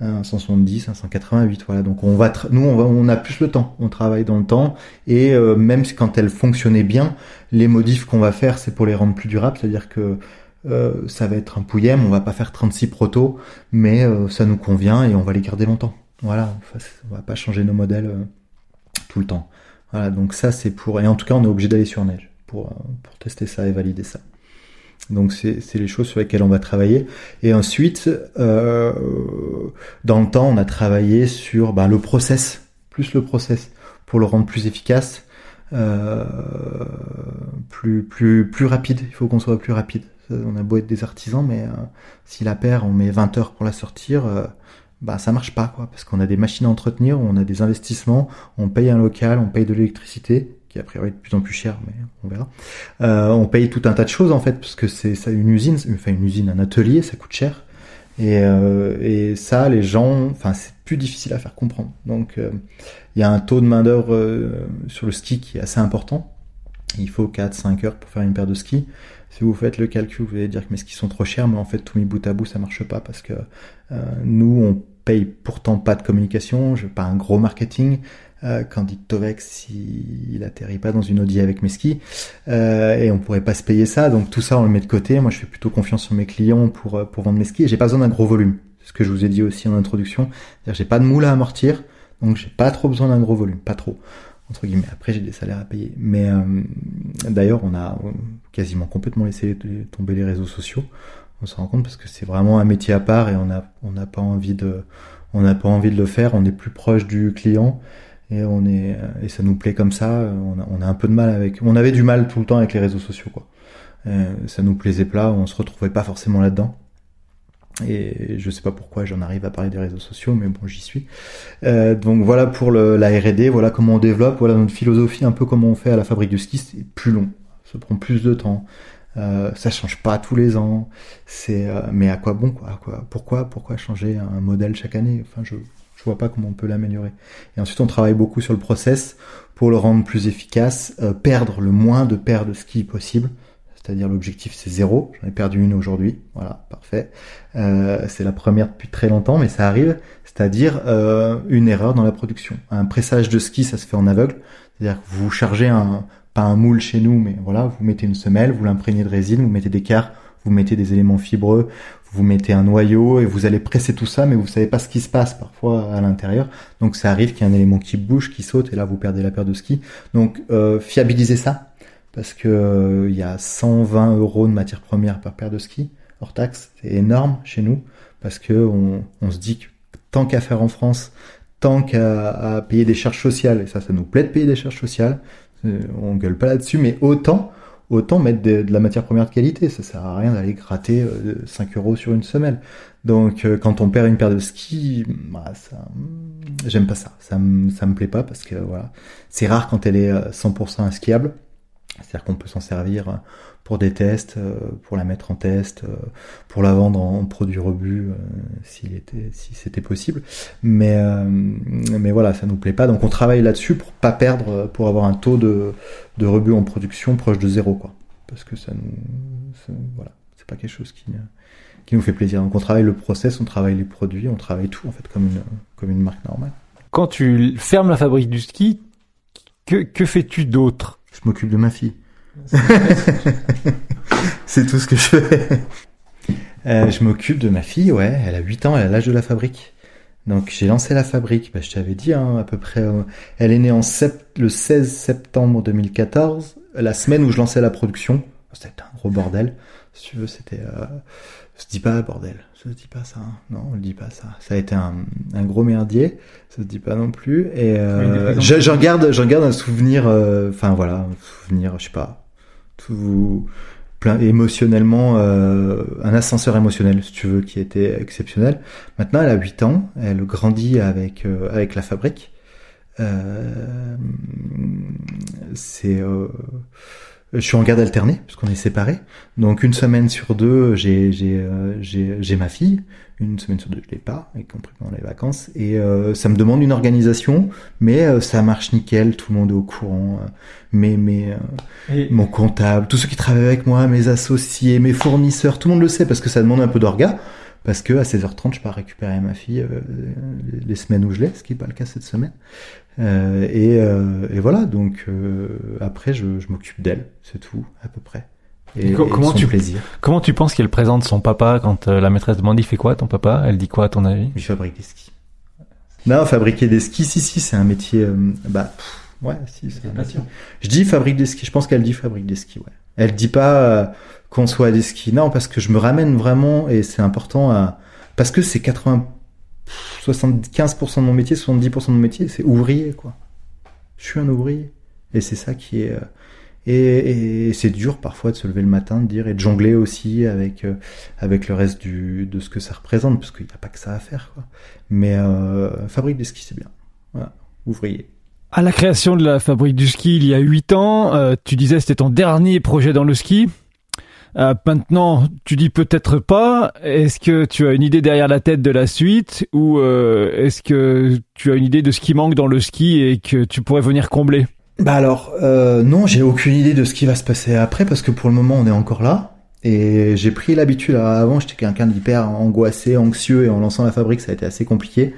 A: un 170, un 188. Voilà. Donc on va, nous, on, va, on a plus le temps. On travaille dans le temps et euh, même quand elle fonctionnait bien, les modifs qu'on va faire, c'est pour les rendre plus durables. C'est-à-dire que euh, ça va être un pouillem, on va pas faire 36 protos, mais euh, ça nous convient et on va les garder longtemps. Voilà, on va pas changer nos modèles euh, tout le temps. Voilà, donc ça c'est pour... Et en tout cas on est obligé d'aller sur neige pour, pour tester ça et valider ça. Donc c'est les choses sur lesquelles on va travailler. Et ensuite, dans le temps, on a travaillé sur ben, le process, plus le process, pour le rendre plus efficace, plus plus plus rapide. Il faut qu'on soit plus rapide. Euh, on a beau être des artisans, mais euh, si la paire, on met 20 heures pour la sortir, euh, bah ça marche pas, quoi, parce qu'on a des machines à entretenir, on a des investissements, on paye un local, on paye de l'électricité, qui a priori est de plus en plus cher, mais on verra. on paye tout un tas de choses en fait, parce que c'est une usine, enfin une usine, un atelier, ça coûte cher. Et, et ça, les gens, enfin c'est plus difficile à faire comprendre. Donc il y a un taux de main d'œuvre sur le ski qui est assez important. Il faut 4-5 heures pour faire une paire de skis si vous faites le calcul, vous allez dire que mes skis sont trop chers, mais en fait tout mis bout à bout ça marche pas parce que euh, nous on paye pourtant pas de communication, je pas un gros marketing. Euh, Candide Tovex s'il atterrit pas dans une Audi avec mes skis. Euh, et on pourrait pas se payer ça. Donc tout ça on le met de côté. Moi je fais plutôt confiance sur mes clients pour euh, pour vendre mes skis. Et j'ai pas besoin d'un gros volume. Ce que je vous ai dit aussi en introduction. J'ai pas de moule à amortir. Donc j'ai pas trop besoin d'un gros volume. Pas trop. Entre guillemets. Après, j'ai des salaires à payer. Mais euh, d'ailleurs, on a quasiment complètement laissé tomber les réseaux sociaux. On se rend compte parce que c'est vraiment un métier à part et on n'a on n'a pas envie de on n'a pas envie de le faire. On est plus proche du client et on est et ça nous plaît comme ça. On a, on a un peu de mal avec. On avait du mal tout le temps avec les réseaux sociaux quoi. Euh, ça nous plaisait pas. On se retrouvait pas forcément là-dedans. et je sais pas pourquoi j'en arrive à parler des réseaux sociaux, mais bon, j'y suis. Euh, donc voilà pour le, la R&D, voilà comment on développe, voilà notre philosophie, un peu comment on fait à la fabrique du ski, c'est plus long, ça prend plus de temps. Euh, ça change pas tous les ans. C'est euh, mais à quoi bon quoi, quoi Pourquoi pourquoi changer un modèle chaque année? Enfin je je vois pas comment on peut l'améliorer. Et ensuite on travaille beaucoup sur le process pour le rendre plus efficace, euh, perdre le moins de paires de ski possible c'est-à-dire l'objectif c'est zéro. J'en ai perdu une aujourd'hui, voilà, parfait. Euh, c'est la première depuis très longtemps, mais ça arrive. C'est-à-dire euh, une erreur dans la production. Un pressage de ski, ça se fait en aveugle. C'est-à-dire que vous chargez un pas un moule chez nous, mais voilà, vous mettez une semelle, vous l'imprégnez de résine, vous mettez des quarts, vous mettez des éléments fibreux, vous mettez un noyau et vous allez presser tout ça, mais vous savez pas ce qui se passe parfois à l'intérieur. Donc ça arrive qu'il y ait un élément qui bouge, qui saute, et là vous perdez la paire de ski. Donc euh, fiabilisez ça parce que euh, il y a 120 euros de matière première par paire de ski hors taxe, c'est énorme chez nous parce que on, on se dit que tant qu'à faire en France, tant qu'à payer des charges sociales, et ça, ça nous plaît de payer des charges sociales, euh, on gueule pas là-dessus, mais autant, autant mettre de, la matière première de qualité, ça sert à rien d'aller gratter 5 euh, euros sur une semelle. Donc quand on perd une paire de ski, bah, ça, j'aime pas ça, ça me, ça me plaît pas parce que voilà, c'est rare quand elle est 100% skiable. C'est-à-dire qu'on peut s'en servir pour des tests, euh, pour la mettre en test, euh, pour la vendre en produit rebut euh, s'il était, si c'était possible. Mais, mais voilà, ça nous plaît pas. Donc on travaille là-dessus pour pas perdre, pour avoir un taux de, de rebut en production proche de zéro, quoi. Parce que ça nous, voilà, c'est pas quelque chose qui, qui nous fait plaisir. Donc on travaille le process, on travaille les produits, on travaille tout en fait comme une, comme une marque normale.
B: Quand tu fermes la fabrique du ski, que, que fais-tu d'autre?
A: Je m'occupe de ma fille. C'est tout ce que je fais. Euh, je m'occupe de ma fille, ouais. Elle a 8 ans, elle a l'âge de la fabrique. Donc j'ai lancé la fabrique, bah, je t'avais dit hein, à peu près. Euh, elle est née en le 16 septembre 2014, la semaine où je lançais la production. C'était un gros bordel. Si tu veux, c'était... Euh, se dit pas bordel, ça se dit pas ça. Hein. Non, on le dit pas ça. Ça a été un, un gros merdier, ça se dit pas non plus. Et euh, j'en garde, j'en garde un souvenir. Euh, enfin voilà, un souvenir, je sais pas, tout plein émotionnellement, euh, un ascenseur émotionnel, si tu veux, qui était exceptionnel. Maintenant, elle a 8 ans, elle grandit avec euh, avec la fabrique. Euh, c'est je suis en garde alternée puisqu'on est séparés. Donc une semaine sur deux, j'ai j'ai euh, j'ai ma fille. Une semaine sur deux, je l'ai pas, y compris pendant les vacances. Et euh, ça me demande une organisation, mais euh, ça marche nickel. Tout le monde est au courant. mes mes mon comptable, tous ceux qui travaillent avec moi, mes associés, mes fournisseurs, tout le monde le sait parce que ça demande un peu d'orga. Parce que à 16h30, je pars récupérer ma fille les semaines où je l'ai, ce qui n'est pas le cas cette semaine. Euh, et, euh, et, voilà, donc euh, après, je, je m'occupe d'elle, c'est tout, à peu près.
B: Et, comment tu plaisir. Comment tu penses qu'elle présente son papa quand la maîtresse demande il fait quoi ton papa? Elle dit quoi à ton avis?
A: Il fabrique des skis. Non, fabriquer des skis, si si, c'est un métier. bah ouais, si c'est un passion. Je dis fabrique des skis. Je pense qu'elle dit fabrique des skis. Ouais. Elle dit pas qu'on soit des skis. Non, parce que je me ramène vraiment et c'est important à parce que c'est 80 75% de mon métier, 70% de mon métier, c'est ouvrier, quoi. Je suis un ouvrier. Et c'est ça qui est... Euh, et, c'est dur parfois de se lever le matin, de dire, et de jongler aussi avec, euh, avec le reste du, de ce que ça représente, parce qu'il n'y a pas que ça à faire, quoi. Mais euh, fabrique des skis, c'est bien. Voilà, ouvrier.
B: À la création de la fabrique du ski il y a 8 ans, euh, tu disais c'était ton dernier projet dans le ski. Euh, maintenant, tu dis peut-être pas. Est-ce que tu as une idée derrière la tête de la suite ou euh, est-ce que tu as une idée de ce qui manque dans le ski et que tu pourrais venir combler?
A: Bah alors, euh, non, j'ai aucune idée de ce qui va se passer après parce que pour le moment, on est encore là. Et j'ai pris l'habitude. Avant, j'étais quelqu'un d'hyper angoissé, anxieux, et en lançant la fabrique, ça a été assez compliqué.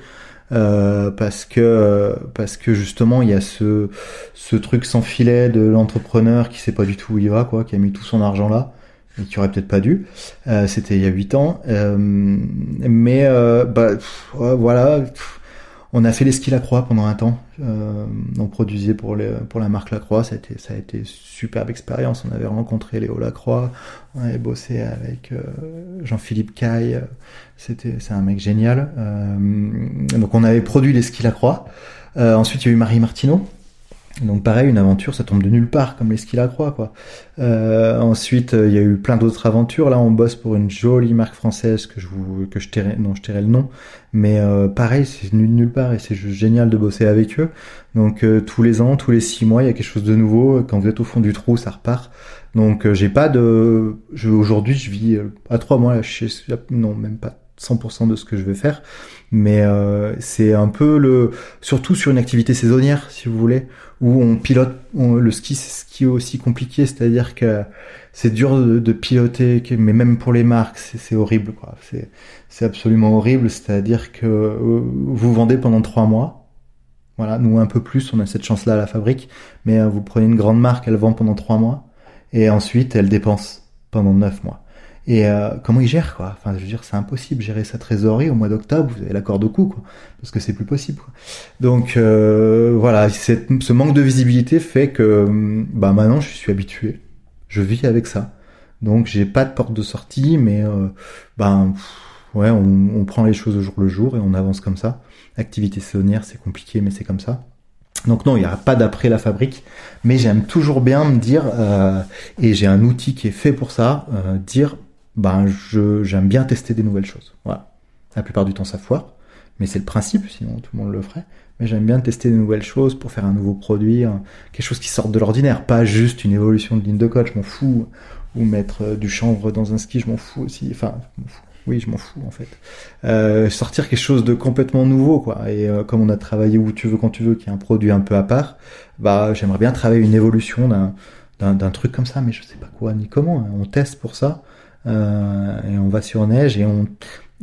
A: Parce que parce que justement il y a ce ce truc sans filet de l'entrepreneur qui sait pas du tout où il va quoi qui a mis tout son argent là et qui aurait peut-être pas dû. Euh, C'était il y a huit ans. Euh, mais euh, bah, voilà, on a fait les skis Lacroix pendant un temps. Euh, on produisait pour, les, pour la marque Lacroix. Ça a été, ça a été superbe expérience. On avait rencontré Léo Lacroix. On avait bossé avec euh, Jean-Philippe Caille. C'était, c'est un mec génial. Donc on avait produit les skis Lacroix. ensuite, il y a eu Marie Martineau Donc pareil, une aventure, ça tombe de nulle part, comme les skis la croix, quoi. Euh, ensuite, il y a eu plein d'autres aventures. Là, on bosse pour une jolie marque française que je vous, que je tairai, non, je le nom. Mais euh, pareil, c'est de nulle part et c'est juste génial de bosser avec eux. Donc euh, tous les ans, tous les six mois, il y a quelque chose de nouveau. Quand vous êtes au fond du trou, ça repart. Donc euh, j'ai pas de, aujourd'hui, je vis euh, à trois mois, là, sais, non, même pas 100% de ce que je vais faire. Mais euh, c'est un peu le, surtout sur une activité saisonnière, si vous voulez, où on pilote on- le ski, c'est est aussi compliqué, c'est-à-dire que c'est dur de, de piloter, mais même pour les marques, c'est c'est horrible, quoi. C'est c'est absolument horrible, c'est-à-dire que euh, vous vendez pendant trois mois. Voilà, nous un peu plus, on a cette chance-là à la fabrique, mais euh, vous prenez une grande marque, elle vend pendant trois mois, et ensuite elle dépense pendant neuf mois. Et euh, comment ils gèrent quoi? Enfin, je veux dire, c'est impossible gérer sa trésorerie au mois d'octobre. Vous avez la corde au cou, quoi, parce que c'est plus possible. Quoi. Donc euh, voilà, ce manque de visibilité fait que hum, bah maintenant je suis habitué, je vis avec ça. Donc j'ai pas de porte de sortie, mais euh, ben ouais, on, on prend les choses au jour le jour et on avance comme ça. Activité saisonnière, c'est compliqué, mais c'est comme ça. Donc non, il n'y aura pas d'après la fabrique, mais j'aime toujours bien me dire, euh, et j'ai un outil qui est fait pour ça, euh, dire, ben j'aime bien tester des nouvelles choses. Voilà. La plupart du temps ça foire, mais c'est le principe, sinon tout le monde le ferait. Mais j'aime bien tester des nouvelles choses pour faire un nouveau produit, un- quelque chose qui sorte de l'ordinaire, pas juste une évolution de ligne de code, je m'en fous, ou mettre euh, du chanvre dans un ski, je m'en fous aussi. Enfin, je m'en fous. Oui, je m'en fous en fait. Euh, sortir quelque chose de complètement nouveau, quoi. Et euh, comme on a travaillé où tu veux quand tu veux, qui est un produit un peu à part, bah j'aimerais bien travailler une évolution d'un d'un d'un truc comme ça, mais je sais pas quoi ni comment. hein. On teste pour ça euh, et on va sur neige et on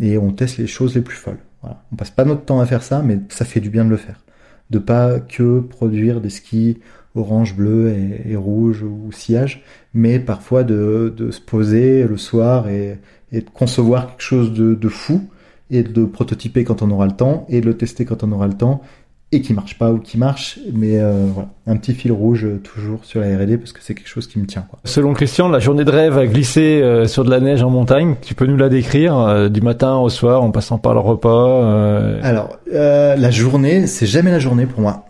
A: et on teste les choses les plus folles. Voilà. On passe pas notre temps à faire ça, mais ça fait du bien de le faire. De pas que produire des skis orange, bleu et, rouge ou sillage, mais parfois de, de se poser le soir et, et de concevoir quelque chose de, de fou et de prototyper quand on aura le temps et de le tester quand on aura le temps et qui marche pas ou qui marche, mais euh, voilà, un petit fil rouge euh, toujours sur la R&D parce que c'est quelque chose qui me tient. Quoi.
B: Selon Christian, la journée de rêve a glissé euh, sur de la neige en montagne. Tu peux nous la décrire euh, du matin au soir en passant par le repas euh,
A: Alors, euh, la journée, c'est jamais la journée pour moi.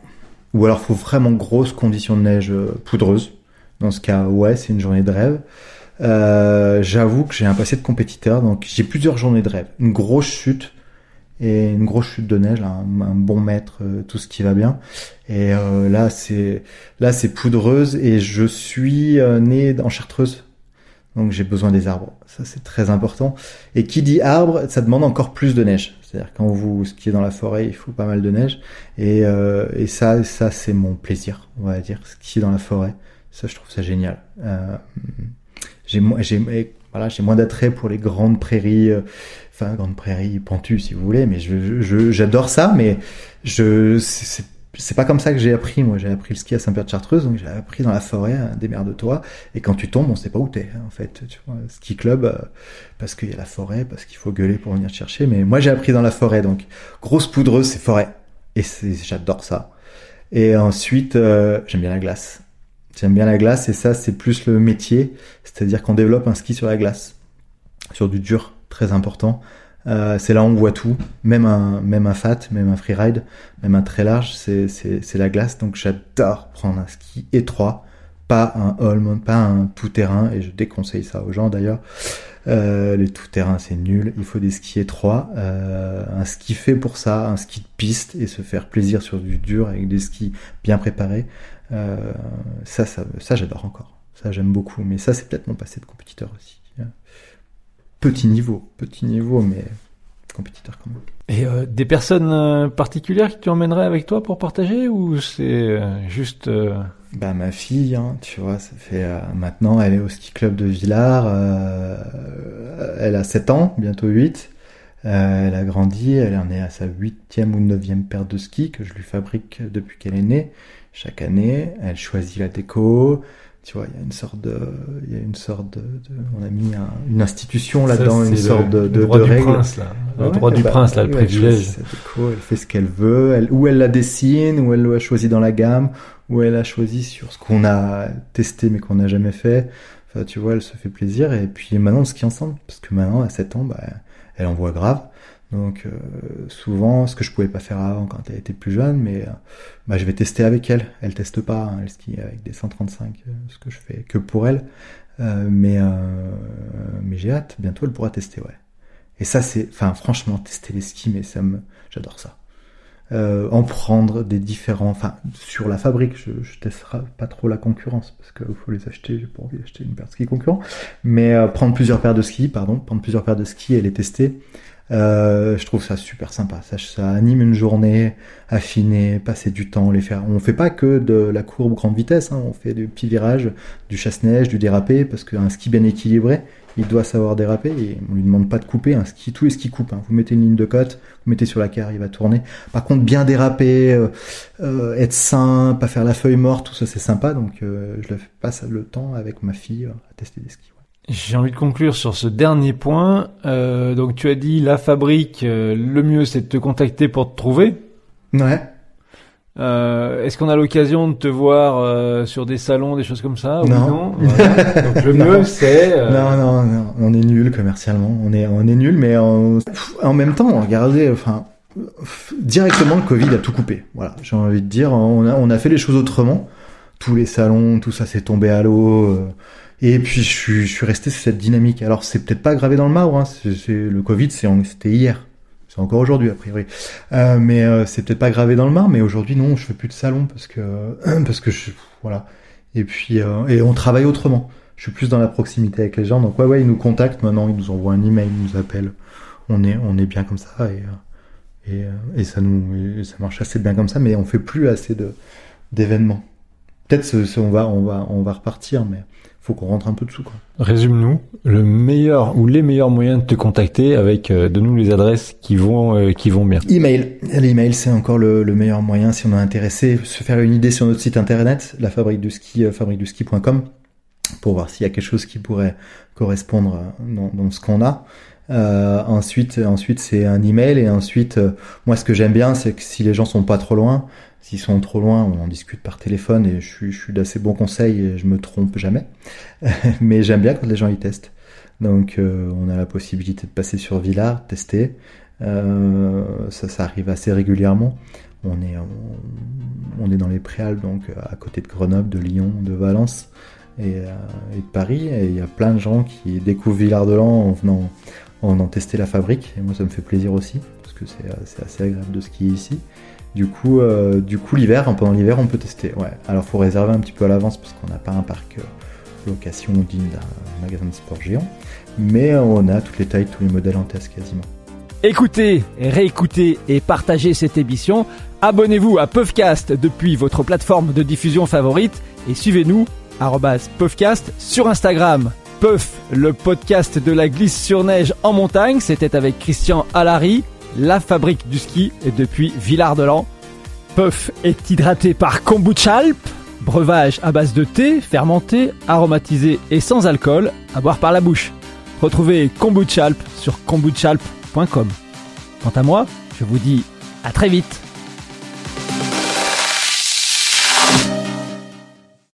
A: Ou alors, faut vraiment grosses conditions de neige euh, poudreuse. Dans ce cas, ouais, c'est une journée de rêve. Euh, J'avoue que j'ai un passé de compétiteur, donc j'ai plusieurs journées de rêve. Une grosse chute et une grosse chute de neige, un, bon mètre, euh, tout ce qui va bien. Et euh, là, c'est là, c'est poudreuse et je suis euh, né en Chartreuse, donc j'ai besoin des arbres. Ça, c'est très important. Et qui dit arbre, ça demande encore plus de neige. C'est-à-dire quand vous skiez dans la forêt, il faut pas mal de neige. Et, euh, et ça, ça c'est mon plaisir, on va dire, skier dans la forêt. Ça, je trouve ça génial. J'ai j'ai voilà, j'ai moins d'attrait pour les grandes prairies, enfin grandes prairies pentues si vous voulez, mais j'adore ça, mais je c'est- pas comme ça que j'ai appris. Moi, j'ai appris le ski à Saint-Pierre-de-Chartreuse, donc j'ai appris dans la forêt, hein, démerde-toi. Et quand tu tombes, on sait pas où t'es. hein, en fait, tu vois, ski club, euh, parce qu'il y a la forêt, parce qu'il faut gueuler pour venir chercher. Mais moi, j'ai appris dans la forêt, donc grosse poudreuse, c'est forêt, et c'est j'adore ça. Et ensuite, euh, j'aime bien la glace. J'aime bien la glace, et ça, c'est plus le métier, c'est-à-dire qu'on développe un ski sur la glace, sur du dur, très important. Euh, c'est là où on voit tout, même un, même un fat, même un freeride, même un très large, c'est, la glace. Donc j'adore prendre un ski étroit, pas un all pas un tout-terrain, et je déconseille ça aux gens d'ailleurs. Euh, les tout-terrain c'est nul, il faut des skis étroits, euh, un ski fait pour ça, un ski de piste et se faire plaisir sur du dur avec des skis bien préparés. Ça, ça, ça j'adore encore. Ça j'aime beaucoup, mais ça c'est peut-être mon passé de compétiteur aussi. Petit niveau, petit niveau, mais compétiteur quand même.
B: Et euh, des personnes euh, particulières que tu emmènerais avec toi pour partager ou c'est euh, juste euh,
A: Bah ma fille, hein, tu vois, ça fait euh, maintenant elle est au ski club de Villars, euh, elle a 7 ans, bientôt 8. Euh, elle a grandi, elle en est à sa huitième ou neuvième paire de skis que je lui fabrique depuis qu'elle est née. Chaque année, elle choisit la déco. Tu vois, il y a une sorte de, il y a une sorte de, de- on a mis un- une institution là-dedans, une sorte
B: le,
A: de,
B: le
A: de,
B: droit
A: de
B: du
A: règles.
B: prince là, le
A: Ouais,
B: droit du
A: bah,
B: prince là, le privilège.
A: choisit sa déco, elle fait ce qu'elle veut, elle, ou elle la dessine, ou elle l'a choisi dans la gamme, ou elle a choisi sur ce qu'on a testé mais qu'on n'a jamais fait. Enfin, tu vois, elle se fait plaisir et puis maintenant on skie ensemble parce que maintenant à 7 ans, bah, elle en voit grave. Donc euh, souvent, ce que je pouvais pas faire avant quand elle était plus jeune, mais euh, bah, je vais tester avec elle. Elle teste pas, hein, elle skie avec des 135, euh, ce que je fais que pour elle. mais mais j'ai hâte, bientôt elle pourra tester, ouais. Et ça c'est, enfin franchement, tester les skis, mais ça me, j'adore ça. en prendre des différents, enfin sur la fabrique, je, je testerai pas trop la concurrence parce qu'il faut les acheter, j'ai pas envie d'acheter une paire de skis concurrents, mais prendre plusieurs paires de skis, pardon, prendre plusieurs paires de skis et les tester euh, je trouve ça super sympa. Ça, ça anime une journée, affiner, passer du temps, les faire. On fait pas que de la courbe grande vitesse, hein. on fait des petits virages, du chasse-neige, du dérapé, parce qu'un ski bien équilibré, il doit savoir déraper et on lui demande pas de couper. Un ski, tous les skis coupent. Hein. Vous mettez une ligne de côte, vous mettez sur la carre, il va tourner. Par contre, bien déraper, euh, euh, être sain, pas faire la feuille morte, tout ça c'est sympa. Donc je passe le temps avec ma fille à tester des skis.
B: J'ai envie de conclure sur ce dernier point. Euh, donc tu as dit la fabrique, euh, le mieux c'est de te contacter pour te trouver.
A: Ouais.
B: Euh, Est-ce qu'on a l'occasion de te voir euh, sur des salons, des choses comme ça
A: Non. non,
B: donc le mieux c'est. Euh,
A: non, non, non, on est nul commercialement. On est, on est nul, mais en, en même temps, regardez, enfin, directement le Covid a tout coupé. Voilà, j'ai envie de dire, on a, on a fait les choses autrement. Tous les salons, tout ça s'est tombé à l'eau. Et puis je suis, je suis resté sur cette dynamique. Alors c'est peut-être pas gravé dans le marbre. Hein. C'est, le Covid, c'était hier. C'est encore aujourd'hui a priori. Euh, mais euh, c'est peut-être pas gravé dans le marbre. Mais aujourd'hui non, je fais plus de salon parce que parce que je voilà. Et puis euh, et on travaille autrement. Je suis plus dans la proximité avec les gens. Donc ouais ouais, ils nous contactent maintenant, ils nous envoient un email, ils nous appellent. On est on est bien comme ça et et, et ça nous ça marche assez bien comme ça. Mais on fait plus assez de d'événements. Peut-être on va on va on va repartir, mais faut qu'on rentre un peu dessous. Quoi.
B: Résume-nous le meilleur ou les meilleurs moyens de te contacter avec euh, de nous les adresses qui vont euh, qui vont bien.
A: Email, l'email c'est encore le, le, meilleur moyen si on est intéressé. Se faire une idée sur notre site internet, la fabrique du ski, euh, fabriqueduski.com, pour voir s'il y a quelque chose qui pourrait correspondre euh, dans, dans ce qu'on a. Euh, ensuite, ensuite c'est un email et ensuite, moi ce que j'aime bien, c'est que si les gens sont pas trop loin, S'ils sont trop loin, on en discute par téléphone et je suis, je suis d'assez bons conseils et je me trompe jamais. Mais j'aime bien quand les gens y testent. Donc euh, on a la possibilité de passer sur Villars, tester. Euh, ça, ça arrive assez régulièrement. On est, on, est dans les Préalpes, donc à côté de Grenoble, de Lyon, de Valence et, euh, et de Paris. Et il y a plein de gens qui découvrent Villars-de-Lans en venant, en venant tester la fabrique. Et moi, ça me fait plaisir aussi, parce que c'est assez agréable de skier ici. Du coup, euh, coup l'hiver, hein, pendant l'hiver, on peut tester. Ouais. Alors, faut réserver un petit peu à l'avance parce qu'on n'a pas un parc euh, location digne d'un magasin de sport géant. Mais on a toutes les tailles, tous les modèles en test quasiment.
B: Écoutez, réécoutez et partagez cette émission. Abonnez-vous à Puffcast depuis votre plateforme de diffusion favorite et suivez-nous Puffcast sur Instagram. Puff, le podcast de la glisse sur neige en montagne, c'était avec Christian Alary la fabrique du ski est depuis Villard-de-Lans. Puff est hydraté par Kombucha breuvage à base de thé, fermenté, aromatisé et sans alcool, à boire par la bouche. Retrouvez Kombucha sur kombuchalp.com. Quant à moi, je vous dis à très vite